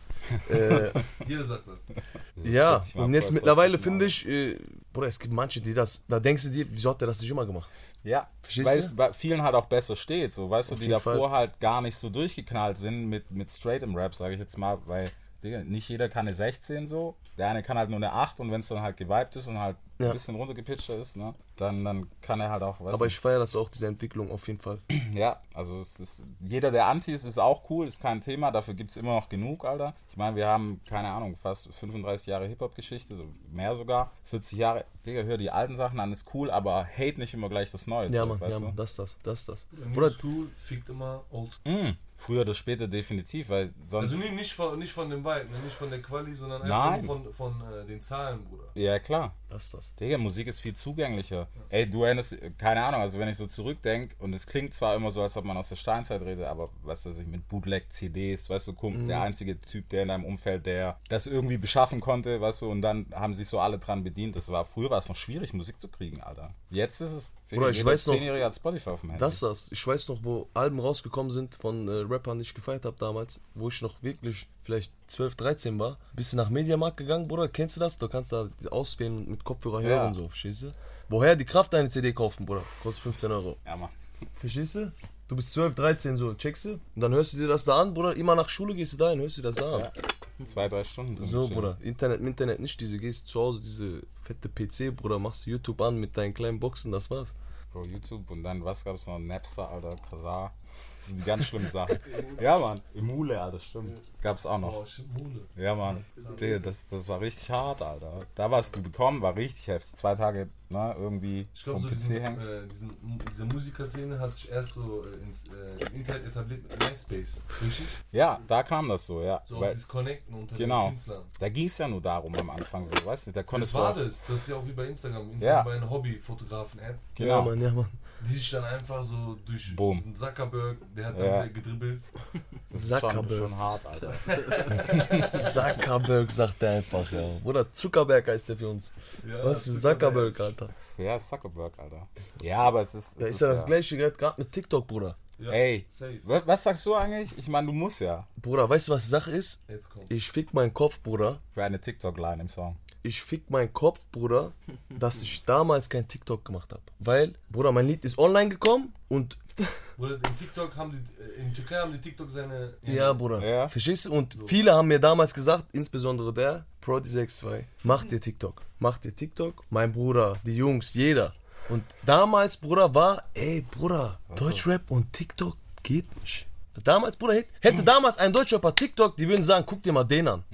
F: Äh,
G: Jeder sagt das.
F: ja,
A: 40 Mal
F: und jetzt mittlerweile finde ich, äh, Bruder, es gibt manche, die das, da denkst du dir, wieso hat der das nicht immer gemacht?
A: Ja,
F: Verstehst
A: weil
F: du?
A: es bei vielen halt auch besser steht, so, weißt du, die davor
F: Fall.
A: halt gar nicht so durchgeknallt sind mit, mit straight im Rap, sage ich jetzt mal, weil, Digga, nicht jeder kann eine 16 so, der eine kann halt nur eine 8 und wenn es dann halt geweibt ist und halt
F: Ja.
A: ein bisschen runtergepitchter ist, ne, dann, dann kann er halt auch, weißt
F: Aber ich feiere das auch, diese Entwicklung auf jeden Fall.
A: ja, also es ist, jeder, der Anti ist, ist auch cool, ist kein Thema, dafür gibt es immer noch genug, Alter. Ich meine, wir haben, keine Ahnung, fast 35 Jahre Hip-Hop-Geschichte, so mehr sogar, 40 Jahre, Digga, hör die alten Sachen an, ist cool, aber hate nicht immer gleich das Neue.
F: Ja, Mann, ja? Mann, das ist das, das ist das. Bruder,
G: School fickt immer old
A: Mm, früher oder später definitiv, weil sonst.
G: Also nicht, nicht, von, nicht von dem Vibe, ne? nicht von der Quali, sondern
A: Nein.
G: einfach nur von, von äh, den Zahlen, Bruder.
A: ja, klar.
F: das ist das.
A: Digga, Musik ist viel zugänglicher. Ey, du erinnerst, keine Ahnung, also wenn ich so zurückdenke, und es klingt zwar immer so, als ob man aus der Steinzeit redet, aber weißt du, ich mit Bootleg-CDs, weißt du, kommt der einzige Typ, der in deinem Umfeld, der das irgendwie beschaffen konnte, weißt du, und dann haben sich so alle dran bedient. Das war, früher war es noch schwierig, Musik zu kriegen, Alter. Jetzt ist es,
F: Bruder, ich weiß noch-
A: hat Spotify auf dem Handy.
F: Das ist das. Ich weiß noch, wo Alben rausgekommen sind von äh, Rappern, die ich gefeiert habe damals, wo ich noch wirklich vielleicht 12, 13 war. Bist du nach Mediamarkt gegangen, Bruder? Kennst du das? Du kannst da auswählen und mit Kopfhörer hören
A: Ja.
F: und so, verstehst du? Woher die Kraft eine CD kaufen, Bruder? Kostet 15 Euro.
A: ja, Mann.
F: Verstehst du? Du bist 12, 13 so, checkst du? Und dann hörst du dir das da an, Bruder. Immer nach Schule gehst du da hin, hörst du dir das da an.
A: Zwei, drei Stunden.
F: So,
A: chillen.
F: Bruder. Internet, Internet nicht. Diese gehst zu Hause, diese fette PC, Bruder, machst du YouTube an mit deinen kleinen Boxen, das war's.
A: Bro, YouTube und dann, was gab's noch? Napster, Alter, Kazaa. Das sind die ganz schlimmen Sachen. Ja, Mann. Emule, Alter, stimmt. Gab's auch noch.
G: Oh, stimmt, Mule.
A: Ja, Mann. Das, das war richtig hart, Alter. Da was du bekommen, war richtig heftig. Zwei Tage, ne, irgendwie
G: Ich glaube,
A: vom
G: so
A: PC
G: diesen,
A: hängen.
G: äh, diesen, diese Musikerszene hat sich erst so äh, ins äh, Internet etabliert mit MySpace. Richtig?
A: Ja, da kam das so, ja.
G: So
A: Weil,
G: dieses Connecten unter
A: genau.
G: den Künstlern.
A: Da ging's ja nur darum am Anfang so, weißt du, da
G: Das
A: konntest
G: war
A: du.
G: das. Das ist ja auch wie bei Instagram. Instagram
A: Ja.
G: war eine Hobby-Fotografen-App,
F: Ja,
A: Genau.
F: Mann, ja, Mann.
G: Die sich dann einfach so durch
A: Boom.
G: diesen Zuckerberg, der hat dann
A: Ja.
G: wieder gedribbelt.
A: das ist schon,
F: Zuckerberg.
A: schon hart, Alter.
F: Zuckerberg sagt er einfach, ja. Bruder, Zuckerberg heißt der für uns.
G: Ja,
F: Was für Zuckerberg, Alter.
A: Ja, Zuckerberg, Alter. Ja, aber es ist. Es
F: Da ist ja das gleiche gerade mit TikTok, Bruder.
G: Ja,
A: Ey,
G: safe.
A: wa- was sagst du eigentlich? Ich meine, du musst ja
F: Bruder, weißt du, was die Sache ist?
G: Jetzt kommt.
F: Ich fick meinen Kopf, Bruder.
A: für eine TikTok-Line im Song.
F: Ich fick meinen Kopf, Bruder, dass ich damals kein TikTok gemacht habe. Weil, Bruder, mein Lied ist online gekommen und.
G: Bruder, in TikTok haben die, äh, in Türkei haben die TikTok seine.
F: Ja, Bruder.
A: Ja.
F: Verstehst du? Und viele haben mir damals gesagt, insbesondere der, Prodi62, mach dir TikTok. Mach dir TikTok. Mein Bruder, die Jungs, jeder. Und damals, Bruder, war, ey, Bruder, Deutschrap und TikTok geht nicht. Damals, Bruder, hätte, hätte damals ein Deutschrapper TikTok, die würden sagen, guck dir mal den an.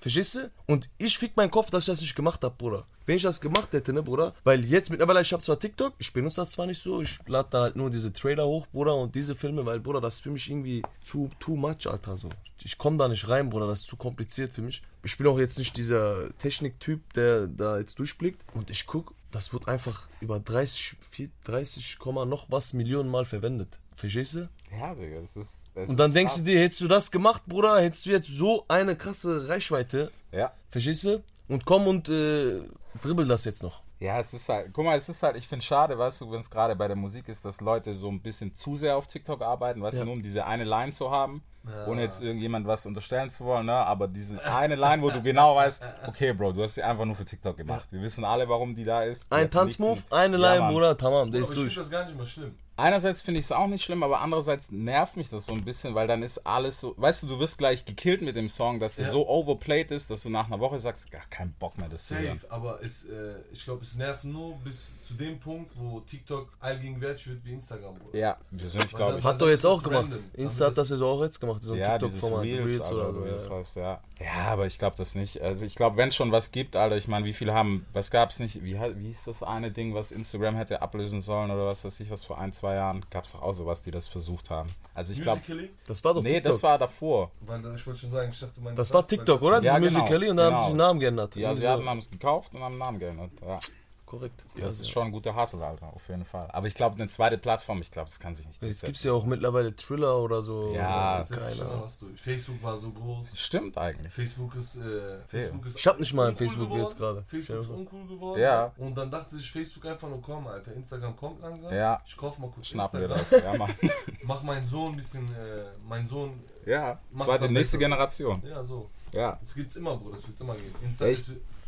F: Verstehst du? Und ich fick meinen Kopf, dass ich das nicht gemacht habe, Bruder. Wenn ich das gemacht hätte, ne, Bruder? Weil jetzt mittlerweile, ich habe zwar TikTok, ich benutze das zwar nicht so, ich lade da halt nur diese Trailer hoch, Bruder, und diese Filme, weil, Bruder, das ist für mich irgendwie too, too much, Alter, so. Ich komme da nicht rein, Bruder, das ist zu kompliziert für mich. Ich bin auch jetzt nicht dieser Techniktyp, der da jetzt durchblickt. Und ich guck, das wird einfach über 30, 4, 30, Komma noch was Millionen Mal verwendet. Verstehst du?
A: Ja, Digga, das ist. Das
F: Und dann denkst
A: krass.
F: du dir, hättest du das gemacht, Bruder, hättest du jetzt so eine krasse Reichweite,
A: Ja.
F: verstehst du? Und komm und äh, dribbel das jetzt noch.
A: Ja, es ist halt, guck mal, es ist halt, ich finde schade, weißt du, wenn es gerade bei der Musik ist, dass Leute so ein bisschen zu sehr auf TikTok arbeiten, weißt
F: Ja.
A: du, nur um diese eine Line zu haben, ohne jetzt irgendjemand was unterstellen zu wollen, ne, aber diese eine Line, wo du genau weißt, okay, Bro, du hast sie einfach nur für TikTok gemacht. Wir wissen alle, warum die da ist. Die
F: Ein Tanzmove, eine
A: Ja,
F: Line,
A: Mann.
F: Bruder, tamam, der
G: Aber
F: ist
G: ich finde
F: durch.
G: das gar nicht mal schlimm.
A: Einerseits finde ich es auch nicht schlimm, aber andererseits nervt mich das so ein bisschen, weil dann ist alles so, weißt du, du wirst gleich gekillt mit dem Song, dass er
G: Ja.
A: so overplayed ist, dass du nach einer Woche sagst, gar keinen Bock mehr, das zu hören.
G: Safe, aber es, äh, ich glaube, es nervt nur bis zu dem Punkt, wo TikTok allgegenwärtig wird wie Instagram. Bruder.
A: Ja, wir sind,
G: Weil
A: glaube ich.
F: Hat doch jetzt auch gemacht.
G: random.
F: Insta hat das jetzt auch jetzt gemacht. so ein
A: ja, dieses
F: TikTok-Format,
A: Reels,
F: Reels
A: oder
F: oder
A: das
F: Ja.
A: heißt, ja. Ja, aber ich glaube das nicht. Also ich glaube, wenn es schon was gibt, Alter, ich meine, wie viele haben, was gab es nicht, wie, wie hieß das eine Ding, was Instagram hätte ablösen sollen oder was weiß ich, was vor ein, zwei Jahren, gab es doch auch sowas, die das versucht haben. Also ich glaube,
G: Musical.ly?
F: Das war doch
A: nee,
F: TikTok.
A: das war davor.
G: Weil ich wollte schon sagen, ich dachte, du meinst
F: das war TikTok,
G: das-
F: oder?
A: Ja,
F: Diese
A: genau,
F: Musical.ly und da haben
A: genau.
F: sie den Namen geändert.
A: Die
F: Irgendwie
A: Asiaten
F: so.
A: haben es gekauft und haben einen Namen geändert. Ja,
F: Korrekt.
A: das ist schon ein guter Hustle, Alter, auf jeden Fall. Aber ich glaube, eine zweite Plattform, ich glaube, das kann sich nicht
F: Jetzt gibt es
A: durchsetzen.
F: ja auch mittlerweile Thriller oder so.
A: Ja,
G: Das setzt
F: keine
G: schon
F: Ahnung.
G: was durch. Facebook war so groß.
A: Stimmt eigentlich.
G: Facebook ist, äh, Facebook ist
F: Ich hab nicht mal ein Facebook
G: geworden.
F: jetzt gerade.
G: Facebook ist uncool geworden.
A: Ja.
G: Und dann dachte sich Facebook einfach nur, komm, Alter, Instagram kommt langsam.
A: Ja.
G: Ich kauf mal kurz
A: Schnappen wir
G: Instagram.
A: das. Ja, Mann.
G: Mach meinen Sohn ein bisschen, äh, mein Sohn,
A: Ja, zweite, nächste
G: besten.
A: Generation.
G: ja, so.
A: Ja.
G: Das gibt's immer, Bruder, das wird's immer geben. Insta,
A: Echt?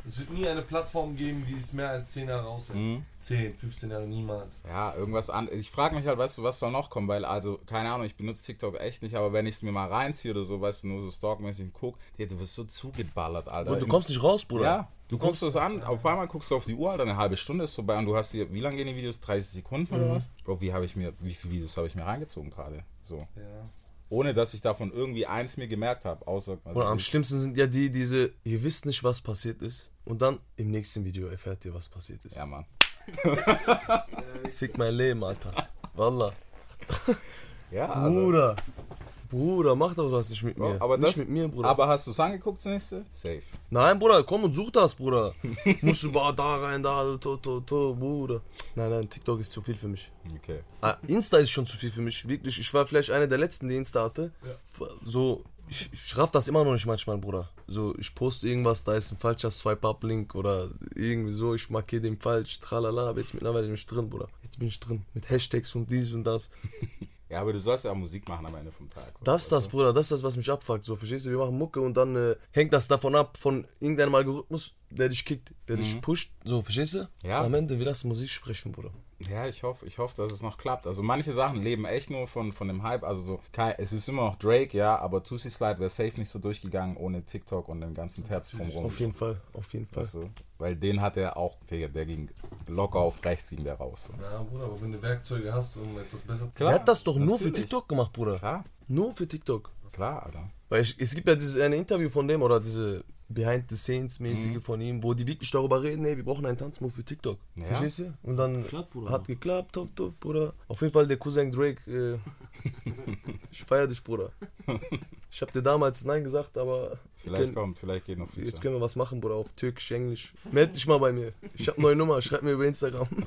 G: Es, wird, nie eine Plattform geben, die es mehr als 10 Jahre aushält.
A: Mhm.
G: 10, 15 Jahre niemals.
A: Ja, irgendwas an. Ich frage mich halt, weißt du, was soll noch kommen? Weil, also, keine Ahnung, ich benutze TikTok echt nicht, aber wenn ich es mir mal reinziehe oder so, weißt du, nur so stalkmäßig guck, hey, du wirst so zugeballert, Alter.
F: Und du kommst nicht raus, Bruder.
A: Ja, du guckst das an, auf einmal guckst du auf die Uhr, Alter, eine halbe Stunde ist vorbei und du hast hier, wie lange gehen die Videos? 30 Sekunden
F: Mhm.
A: oder was? Bro, wie habe ich mir, wie viele Videos habe ich mir reingezogen gerade? So.
G: Ja.
A: Ohne dass ich davon irgendwie eins mir gemerkt habe, außer. Also
F: Und am schlimmsten sind ja die, diese, ihr wisst nicht, was passiert ist. Und dann im nächsten Video erfährt ihr, was passiert ist.
A: ja, Mann.
F: Fick mein Leben, Alter. Wallah.
A: Ja, also,
F: Bruder. Bruder, mach doch was nicht mit mir.
A: aber
F: nicht
A: das,
F: mit mir, Bruder.
A: Aber hast du es angeguckt, das nächste? Safe.
F: Nein, Bruder, komm und such das, Bruder. Musst du da rein, da, to, to, to, Bruder. Nein, nein, TikTok ist zu viel für mich.
A: Okay.
F: Ah, Insta ist schon zu viel für mich, wirklich. Ich war vielleicht einer der letzten, die Insta hatte. So, ich, ich raff das immer noch nicht manchmal, Bruder. So, ich poste irgendwas, da ist ein falscher Swipe-Up-Link oder irgendwie so, ich markiere den falsch, tralala, aber jetzt mittlerweile bin ich drin, Bruder. Jetzt bin ich drin, mit Hashtags und dies und das.
A: Ja, aber du sollst ja Musik machen am Ende vom Tag. So.
F: Das ist das, Bruder, das ist das, was mich abfuckt. So, verstehst du, wir machen Mucke und dann äh, hängt das davon ab, von irgendeinem Algorithmus, der dich kickt, der dich pusht. So, verstehst du?
A: Ja.
F: Am Ende, wir lassen Musik sprechen, Bruder.
A: Ja, ich hoffe, ich hoffe, dass es noch klappt. Also manche Sachen leben echt nur von, von dem Hype. Also so, kein, es ist immer noch Drake, ja, aber Tussi Slide wäre safe nicht so durchgegangen ohne TikTok und den ganzen Terz drumherum.
F: Auf jeden Fall, auf jeden Fall.
A: Weißt du? Weil den hat er auch, Digga, der ging locker auf rechts ging der raus. So.
G: Ja, Bruder, aber wenn du Werkzeuge hast, um etwas besser zu
A: Klar.
F: Er hat das doch nur für
A: natürlich.
F: TikTok gemacht, Bruder.
A: Klar,
F: Nur für TikTok.
A: klar, Alter.
F: Weil ich, es gibt ja dieses eine Interview von dem oder diese Behind the Scenes mäßige
A: Mhm.
F: von ihm, wo die wirklich darüber reden, hey, wir brauchen einen Tanzmove für TikTok.
A: Ja.
F: Verstehst du? Und dann
D: Bruder.
F: hat geklappt, top, top, Bruder. Auf jeden Fall der Cousin Drake, äh, ich feier dich, Bruder. Ich hab dir damals Nein gesagt, aber
A: Vielleicht
F: können,
A: kommt, vielleicht geht noch
F: jetzt
A: Feature.
F: können wir was machen, Bruder, auf Türkisch, Englisch. Meld dich mal bei mir. Ich hab neue Nummer, schreib mir über Instagram.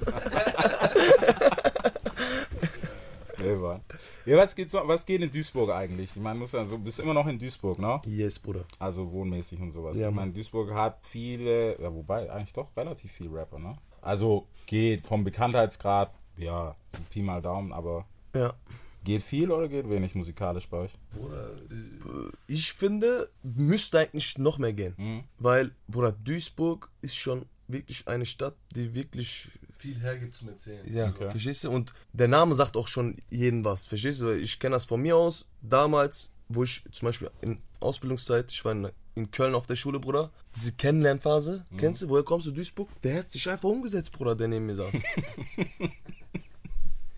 A: Ja, was geht, so, was geht in Duisburg eigentlich? Ich meine, muss ja so, bist immer noch in Duisburg, ne?
F: Yes, Bruder.
A: Also wohnmäßig und sowas.
F: Ja,
A: ich meine, Duisburg hat viele, ja, wobei eigentlich doch relativ viel Rapper, ne? Also geht vom Bekanntheitsgrad, ja, Pi mal Daumen, aber
F: Ja.
A: geht viel oder geht wenig musikalisch bei euch?
G: Bruder, äh,
F: Ich finde, müsste eigentlich noch mehr gehen.
A: Mhm.
F: Weil, Bruder, Duisburg ist schon wirklich eine Stadt, die wirklich
G: viel hergibt zum Erzählen.
F: Ja,
A: Okay.
F: verstehst du? Und der Name sagt auch schon jedem was, verstehst du? Ich kenne das von mir aus. Damals, wo ich zum Beispiel in Ausbildungszeit, ich war in, in Köln auf der Schule, Bruder. Diese Kennenlernphase, kennst du? Woher kommst du, Duisburg? Der hat sich einfach umgesetzt, Bruder, der neben mir saß.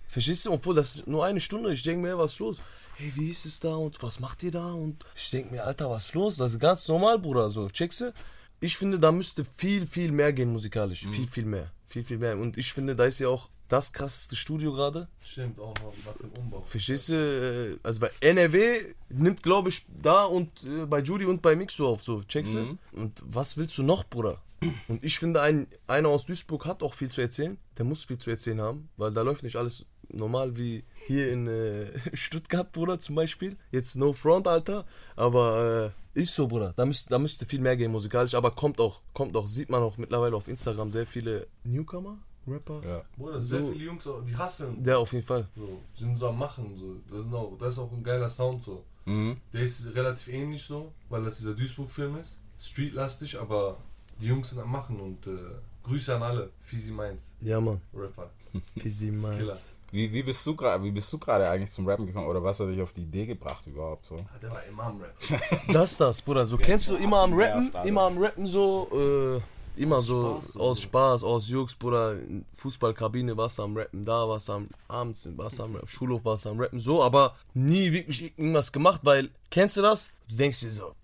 F: Verstehst du? Obwohl, das ist nur eine Stunde. Ich denke mir, was ist los? Hey, wie ist es da und was macht ihr da? Und ich denke mir, Alter, was ist los? Das ist ganz normal, Bruder. So, checkst du? Ich finde, da müsste viel, viel mehr gehen musikalisch. Viel, viel mehr. Viel, viel mehr. Und ich finde, da ist ja auch das krasseste Studio gerade.
G: Stimmt, auch noch nach dem Umbau.
F: Verstehst du? Äh, Also bei NRW nimmt, glaube ich, da und äh, bei Judy und bei Mixo auf, so, checkst du? Und was willst du noch, Bruder? Und ich finde, ein, einer aus Duisburg hat auch viel zu erzählen. Der muss viel zu erzählen haben, weil da läuft nicht alles normal wie hier in äh, Stuttgart, Bruder, zum Beispiel. Jetzt no front, Alter. Aber äh, ist so, Bruder. Da müsste, da müsste viel mehr gehen musikalisch. Aber kommt auch, kommt auch, sieht man auch mittlerweile auf Instagram sehr viele Newcomer, Rapper.
A: Ja.
G: Bruder, sehr
F: So.
G: viele Jungs, die hasseln.
F: Der auf jeden Fall.
G: So, sind so am Machen. So. Das, sind auch, das ist auch ein geiler Sound. So.
A: Mhm.
G: Der ist relativ ähnlich so, weil das dieser Duisburg-Film ist. Streetlastig, aber die Jungs sind am Machen und äh, Grüße an alle. Fisi Mainz,
F: Ja, Mann.
G: Rapper.
F: Fizzy
G: Killer.
A: Wie, wie bist du gerade, wie bist du gerade eigentlich zum Rappen gekommen oder was hat dich auf die Idee gebracht überhaupt so?
G: Der war immer am Rap.
F: Das ist das, Bruder. So kennst du immer am Rappen, immer am Rappen so, äh, immer
G: Aus
F: so
G: Spaß,
F: aus? Spaß, aus Jux, Bruder, in Fußballkabine warst du am Rappen, da warst du am abends, warst du am Rappen, Schulhof warst du am Rappen, so, aber nie wirklich irgendwas gemacht, weil, kennst du das? Du denkst dir so,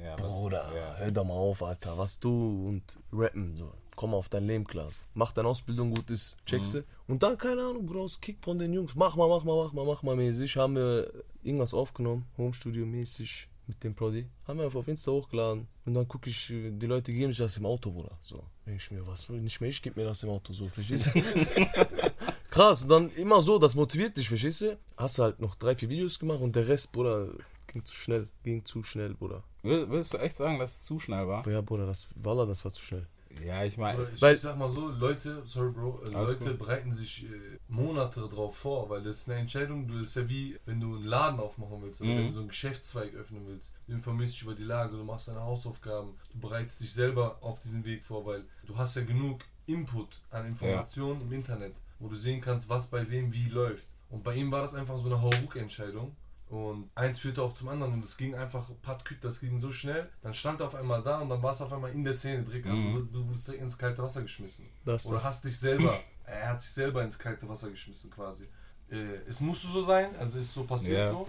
A: Ja, was-
F: Bruder,
A: ja.
F: hör doch mal auf, Alter, was du und Rappen, so. Komm auf dein Leben klar. Mach deine Ausbildung gut ist, checkst
A: Mhm.
F: du? Und dann, keine Ahnung, aus Kick von den Jungs. Mach mal, mach mal, mach mal, mach mal mäßig. Haben wir irgendwas aufgenommen, Homestudio mäßig mit dem Prodi. Haben wir einfach auf Insta hochgeladen. Und dann gucke ich, die Leute geben sich das im Auto, Bruder. So, ich mir, was, nicht mehr ich gebe mir das im Auto, so, verstehst du? Krass, und dann immer so, das motiviert dich, verstehst du? Hast du halt noch drei, vier Videos gemacht und der Rest, Bruder, ging zu schnell, ging zu schnell, Bruder.
A: Will- Willst du echt sagen, dass es zu schnell war?
F: Ja, Bruder, das, Wallah, das war zu schnell.
A: Ja, ich meine,
G: ich,
F: Weil-
G: ich sag mal so, Leute, sorry Bro, äh, Leute
A: gut.
G: bereiten sich äh, Monate drauf vor, weil das ist eine Entscheidung, du das ist ja wie, wenn du einen Laden aufmachen willst oder
A: Mhm.
G: wenn du so einen Geschäftszweig öffnen willst. Du informierst dich über die Lage, du machst deine Hausaufgaben, du bereitest dich selber auf diesen Weg vor, weil du hast ja genug Input an Informationen im Internet, wo du sehen kannst, was bei wem wie läuft. Und bei ihm war das einfach so eine Hauruck-Entscheidung. Und eins führte auch zum anderen und es ging einfach, Patküt, das ging so schnell. Dann stand er auf einmal da und dann war es auf einmal in der Szene direkt. Also du, du wurdest direkt ins kalte Wasser geschmissen.
F: Das-
G: Oder hast dich selber, er hat sich selber ins kalte Wasser geschmissen quasi. Äh, es musste so sein, also ist so passiert
A: Ja.
G: so.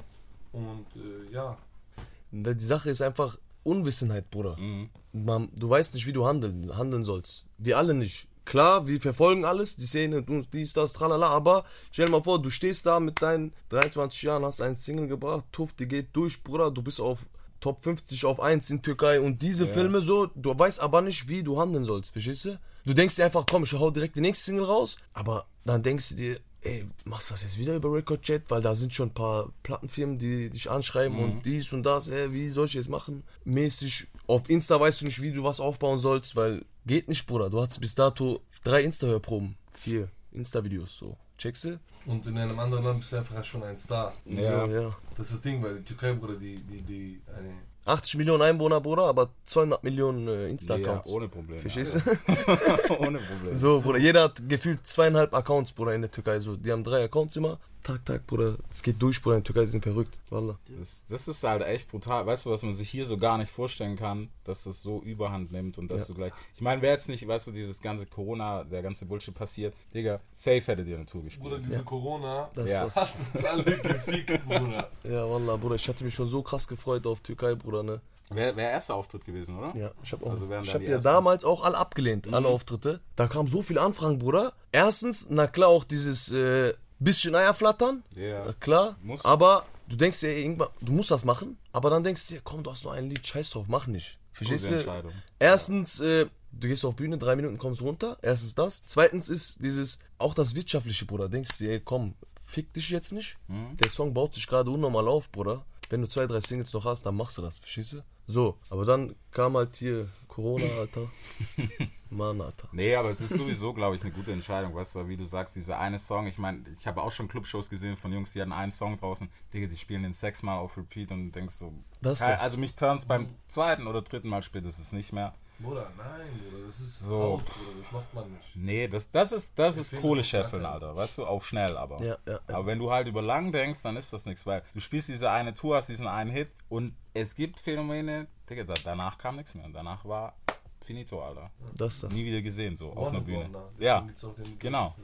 G: Und äh, ja,
F: Die Sache ist einfach Unwissenheit, Bruder.
A: Mhm.
F: Man, du weißt nicht, wie du handeln, handeln sollst. Wir alle nicht. Klar, wir verfolgen alles, die Szene, dies, das, tralala, aber stell dir mal vor, du stehst da mit deinen 23 Jahren, hast einen Single gebracht, Tuff, die geht durch, Bruder, du bist auf Top 50 auf 1 in Türkei und diese Filme so, du weißt aber nicht, wie du handeln sollst, verstehst du? Du denkst dir einfach, komm, ich hau direkt die nächste Single raus, aber dann denkst du dir, ey, machst du das jetzt wieder über Record Chat, weil da sind schon ein paar Plattenfirmen, die dich anschreiben und dies und das, ey, wie soll ich jetzt machen? Mäßig, auf Insta weißt du nicht, wie du was aufbauen sollst, weil geht nicht, Bruder. Du hattest bis dato drei Insta-Hörproben, vier Insta-Videos, so. Checkst du?
G: und in einem anderen Land bist du einfach schon ein Star.
A: Ja.
F: So, ja.
G: Das ist das Ding, weil die Türkei, Bruder, die, die, die, eine
F: 80 Millionen Einwohner, Bruder, aber 200 Millionen äh,
A: ja,
F: Insta-Accounts.
A: ohne Probleme.
F: Verstehst du?
A: Ohne Probleme.
F: So, Bruder, jeder hat gefühlt zweieinhalb Accounts, Bruder, in der Türkei. So, die haben drei Accounts immer. Tag, Tag, Bruder. Es geht durch, Bruder. In der Türkei die sind verrückt. Wallah.
A: Das, das ist halt echt brutal. Weißt du, was man sich hier so gar nicht vorstellen kann, dass das so überhand nimmt und dass
F: Ja.
A: du gleich. Ich meine, wäre jetzt nicht, weißt du, dieses ganze Corona, der ganze Bullshit passiert, Digga, safe hättet ihr eine Tour gespielt.
G: Bruder, diese Corona
F: Das,
A: Ja.
F: das.
G: hat uns alle gefickt, Bruder.
F: Ja, Wallah, Bruder. Ich hatte mich schon so krass gefreut auf Türkei, Bruder, ne?
A: Wäre wär erster Auftritt gewesen, oder?
F: Ja, ich habe auch.
A: Also
F: ich
A: die
F: ja
A: ersten. Mhm.
F: damals auch alle abgelehnt, alle Auftritte. Da kamen so viele Anfragen, Bruder. Erstens, na klar, auch dieses äh, bisschen Eier flattern.
A: Ja.
F: Na klar.
A: Muss.
F: Aber du denkst dir irgendwann, du musst das machen. Aber dann denkst du dir, komm, du hast nur ein Lied, scheiß drauf, mach nicht. Verstehst du? Erstens, äh, du gehst auf Bühne, drei Minuten kommst runter. Erstens das. Zweitens ist dieses, auch das Wirtschaftliche, Bruder. Denkst du dir, ey, komm, fick dich jetzt nicht.
A: Mhm.
F: Der Song baut sich gerade unnormal auf, Bruder. Wenn du zwei, drei Singles noch hast, dann machst du das, verstehst du? So, aber dann kam halt hier Corona, Alter. Mann, Alter.
A: Nee, aber es ist sowieso, glaube ich, eine gute Entscheidung, weißt du, weil wie du sagst, dieser eine Song, ich meine, ich habe auch schon Clubshows gesehen von Jungs, die hatten einen Song draußen, Digga, die spielen den sechsmal auf Repeat und du denkst so,
F: Das ist
A: also mich turns beim zweiten oder dritten Mal spätestens nicht mehr.
G: Bruder, nein, Bruder, das ist
A: So.
G: out, Bruder, das macht man nicht.
A: Nee, das, das ist, das ist
G: gar
A: scheffeln, Alter, weißt du, auf schnell aber.
F: Ja, ja, ja.
A: Aber wenn du halt über lang denkst, dann ist das nichts, weil du spielst diese eine Tour, hast diesen einen Hit und es gibt Phänomene, Digga, da, danach kam nichts mehr. Danach war finito, Alter.
F: Das ist das.
A: Nie wieder gesehen, so auf einer Bühne.
G: Wonder.
A: Ja,
G: auch
A: genau.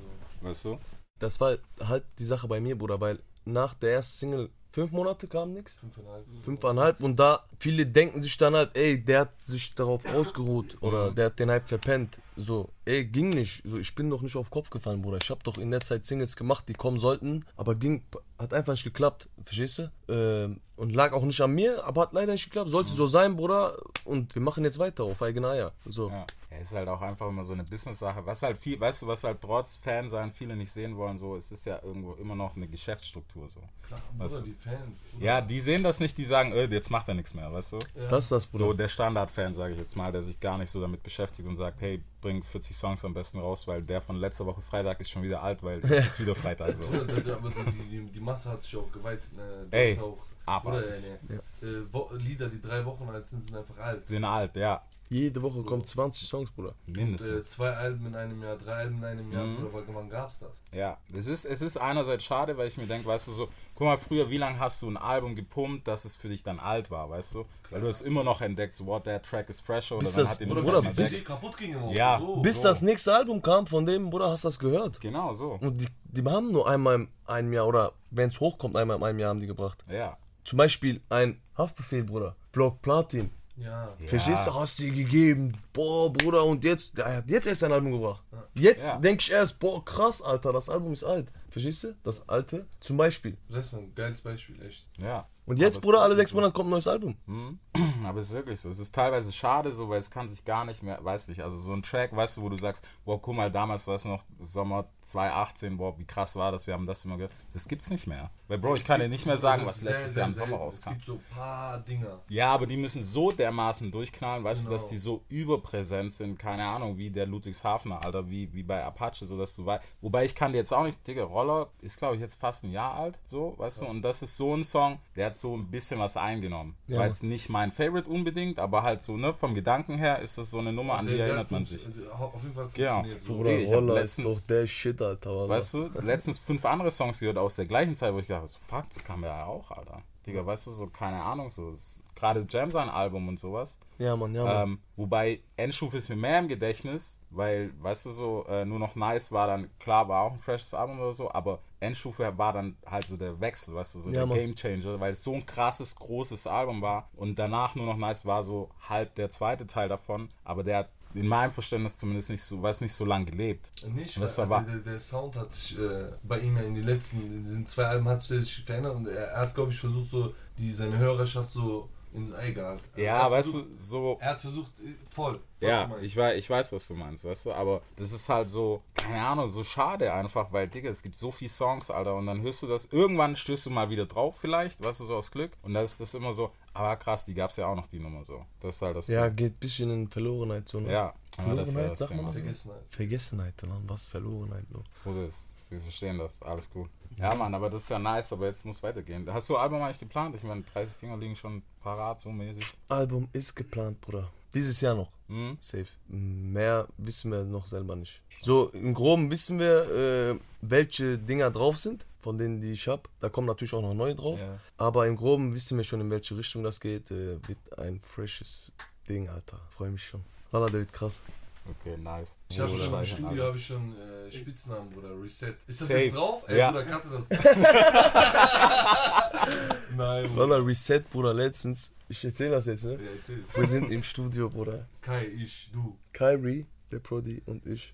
A: Weißt du?
F: Das war halt die Sache bei mir, Bruder, weil nach der ersten Single fünf Monate kam nichts.
G: Fünfeinhalb.
F: Fünfeinhalb und da viele denken sich dann halt, ey, der hat sich darauf ausgeruht oder der hat den Hype verpennt. So, ey, ging nicht. So, ich bin doch nicht auf Kopf gefallen, Bruder. Ich habe doch in der Zeit Singles gemacht, die kommen sollten, aber ging, hat einfach nicht geklappt. Verstehst du? Ähm, und lag auch nicht an mir, aber hat leider nicht geklappt. Sollte so sein, Bruder. Und wir machen jetzt weiter auf eigene Eier. So.
A: Ja. ja, ist halt auch einfach immer so eine Business-Sache. Was halt viel, weißt du, was halt trotz Fan sein viele nicht sehen wollen, so, es ist ja irgendwo immer noch eine Geschäftsstruktur, so.
G: Klar,
A: Weißt
G: Bruder,
A: du?
G: die Fans. Bruder.
A: Ja, die sehen das nicht, die sagen, äh, jetzt macht er nichts mehr, weißt du?
F: Das ist das, Bruder.
A: So der Standard-Fan, sage ich jetzt mal, der sich gar nicht so damit beschäftigt und sagt, hey, bring 40 Songs am besten raus, weil der von letzter Woche Freitag ist schon wieder alt, weil es ist wieder Freitag so.
G: Aber die, die, die Masse hat sich auch geweiht. Ne? Du
A: Ey,
G: auch,
A: abartig.
G: Bruder, ne, äh, Wo Lieder, die drei Wochen alt sind, sind einfach alt.
A: Sind alt, ja.
F: Jede Woche kommen 20 Songs, Bruder.
G: Äh,
A: Mindestens.
G: zwei Alben in einem Jahr, drei Alben in einem Jahr,
A: Mhm.
G: oder wann gab's das?
A: Ja, es ist, es ist einerseits schade, weil ich mir denke, weißt du, so, guck mal, früher, wie lange hast du ein Album gepumpt, dass es für dich dann alt war, weißt du? Weil du es immer noch entdeckst, so, what, that track is fresher oder
F: Bis
A: dann
F: das-
A: hat ihn
G: Oder
F: Bruder,
G: bis
F: bis-
G: kaputt ging im
A: Ja.
G: so.
F: Bis
A: so.
F: das nächste Album kam von dem, Bruder, hast du das gehört.
A: Genau so.
F: Und die, die haben nur einmal in einem Jahr, oder wenn es hochkommt, einmal in einem Jahr haben die gebracht.
A: Ja.
F: Zum Beispiel ein Haftbefehl, Bruder. Block Platin.
G: Ja.
F: Verstehst du? Hast du dir gegeben. Boah, Bruder, und jetzt, der hat jetzt erst ein Album gebracht. Jetzt
A: Ja.
F: denk ich erst, boah, krass, Alter, das Album ist alt. Verstehst du? Das alte, zum Beispiel.
G: Das ist ein geiles Beispiel, echt.
A: Ja.
F: Und jetzt,
A: es
F: Bruder, alle sechs. Monate kommt ein neues Album.
A: Aber es ist wirklich so. Es ist teilweise schade so, weil es kann sich gar nicht mehr, weiß nicht, also so ein Track, weißt du, wo du sagst, boah, guck mal, damals war es noch Sommer 2018, boah, wie krass war das, wir haben das immer gehört. Das gibt's nicht mehr. Weil, Bro, ich kann dir nicht mehr sagen, was letztes
G: sehr
A: Jahr im. Sommer
G: Es
A: rauskam.
G: gibt so ein paar Dinger.
A: Ja, aber die müssen so dermaßen durchknallen, weißt du, dass
G: Genau.
A: die so überpräsent sind, keine Ahnung, wie der Ludwigshafener, Alter, wie, wie bei Apache, so dass du weißt. Wobei ich kann dir jetzt auch nicht, Digga, Roller ist, glaube ich, jetzt fast ein Jahr alt, so, weißt du, und das ist so ein Song, der hat so ein bisschen was eingenommen.
F: Ja.
A: War jetzt nicht mein Favorite unbedingt, aber halt so, ne, vom Gedanken her ist das so eine Nummer, an die
G: Der- der
A: erinnert man sich.
G: Auf jeden Fall
A: Genau.
G: funktioniert so.
F: Bruder,
A: hab
F: Roller
A: letztens-
F: ist doch der Shit, Alter. Wallah.
A: Weißt du, letztens fünf andere Songs gehört aus der gleichen Zeit, wo ich dachte, so, fuck, das kam ja auch, Alter. Digga, weißt du, so, keine Ahnung, so, es- gerade Jam sein Album und sowas.
F: Ja, Mann, ja, Mann.
A: Ähm, wobei Endstufe ist mir mehr im Gedächtnis, weil, weißt du, so, äh, nur noch nice war dann, klar, war auch ein freshes Album oder so, aber Endstufe war dann halt so der Wechsel, weißt du, so
F: Ja,
A: der
F: Mann.
A: Game Changer, weil es so ein krasses, großes Album war und danach nur noch nice war so halb der zweite Teil davon, aber der hat in meinem Verständnis zumindest nicht so, weiß nicht so lange gelebt.
G: Nicht, weil
A: war.
G: der, der, der Sound hat sich äh, bei ihm ja in den letzten, in diesen zwei Alben hat sich verändert und er, er hat, glaube ich, versucht, so die, seine Hörerschaft so ins Ei gehalten. Also er
A: Ja, weißt
G: versucht,
A: du, so,
G: Er hat versucht, äh, voll.
A: Ja, ich weiß, ich weiß, was du meinst, weißt du, aber das ist halt so, keine Ahnung, so schade einfach, weil, Digga, es gibt so viele Songs, Alter, und dann hörst du das, irgendwann stößt du mal wieder drauf vielleicht, weißt du, so aus Glück, und dann ist das immer so, aber krass, die gab's ja auch noch, die Nummer so. Das ist halt das
F: ja,
A: Ding.
F: geht ein bisschen in Verlorenheit so. Ne?
A: Ja, aber das ist ja
F: Verlorenheit,
A: das
F: sag
A: Ding,
F: mal.
G: Vergessenheit.
F: Vergessenheit, Mann. Was Verlorenheit.
A: Bruder, das- wir verstehen das, alles gut. Ja, Mann, aber das ist ja nice, aber jetzt muss weitergehen. Hast du Album eigentlich geplant? Ich meine, 30 Dinger liegen schon parat, so mäßig.
F: Album ist geplant, Bruder. Dieses Jahr noch.
A: Mhm.
F: Safe. Mehr wissen wir noch selber nicht. So, im Groben wissen wir, äh, welche Dinger drauf sind, von denen, die ich habe. Da kommen natürlich auch noch neue drauf.
A: Ja.
F: Aber im Groben wissen wir schon, in welche Richtung das geht. Äh, wird ein freshes Ding, Alter. Freue mich schon. Wallah, der wird krass.
A: Okay, nice.
G: Ich habe schon im Studio habe ich schon äh, Spitznamen, Bruder. Reset. Ist das
A: Safe.
G: jetzt drauf? Ey,
A: Ja.
G: Bruder, kannte das. Nein, Bruder.
F: Reset, Bruder, letztens. Ich erzähle das jetzt, ne?
G: Ja, erzähl.
F: Wir sind im Studio, Bruder.
G: Kai, ich, du.
F: Kyrie, der Prodi und ich.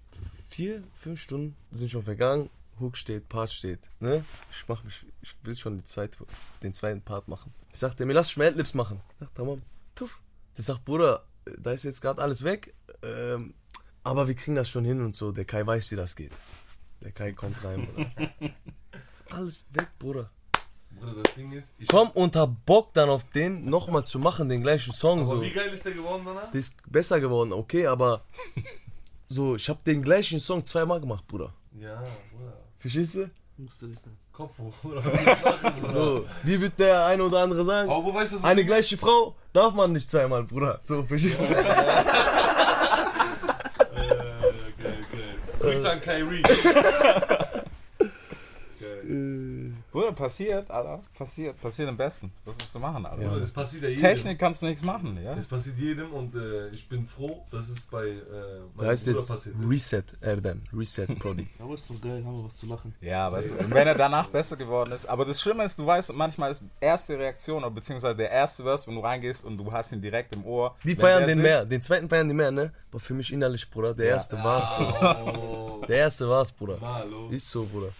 F: Vier, fünf Stunden sind schon vergangen. Hook steht, Part steht. Ne? Ich mach mich, ich will schon die zweite, den zweiten Part machen. Ich sagte mir, lass Schmeltlips machen. Ich sag, tamam, tuff. Der sagt, Bruder, da ist jetzt gerade alles weg. Ähm, aber wir kriegen das schon hin und so. Der Kai weiß, wie das geht. Der Kai kommt rein, Bruder. alles weg, Bruder.
G: Bruder, das Ding ist. Ich
F: Komm und hab Bock dann auf den nochmal zu machen, den gleichen Song.
G: Aber
F: so.
G: wie geil ist der geworden danach?
F: Der ist besser geworden, okay, aber so, ich habe den gleichen Song zweimal gemacht, Bruder.
G: Ja, Bruder.
F: Verstehst du?
D: Musste nicht sein.
G: Kopf hoch, Bruder. Du?
F: So, wie wird der eine oder andere sagen?
G: Aber wo weißt du, was
F: Eine gleiche Frau darf man nicht zweimal, Bruder. So, verstehst du?
G: Äh, okay, okay. Grüße an Kyrie. Geil.
A: Bruder, passiert, Alter. Passiert, passiert am besten. Was musst du machen, Alter?
G: Bruder, das passiert ja jedem.
A: Technik kannst du nichts machen, ja?
G: Das passiert jedem und äh, ich bin froh, dass es bei äh,
F: Da
G: meinem
F: heißt
G: Bruder
F: jetzt
G: passiert ist.
F: Reset, Erdem. Reset, Prodi.
D: Aber ist doch geil, haben wir was zu lachen.
A: Ja, weißt du, wenn er danach besser geworden ist. Aber das Schlimme ist, du weißt, manchmal ist die erste Reaktion, oder beziehungsweise der erste Vers, wenn du reingehst und du hast ihn direkt im Ohr.
F: Die feiern den
A: sitzt-
F: mehr. Den zweiten feiern die mehr, ne? Aber für mich innerlich, Bruder. Der erste war's, Bruder.
G: Oh,
F: Der erste war's, Bruder.
G: na, hallo.
F: Ist so, Bruder.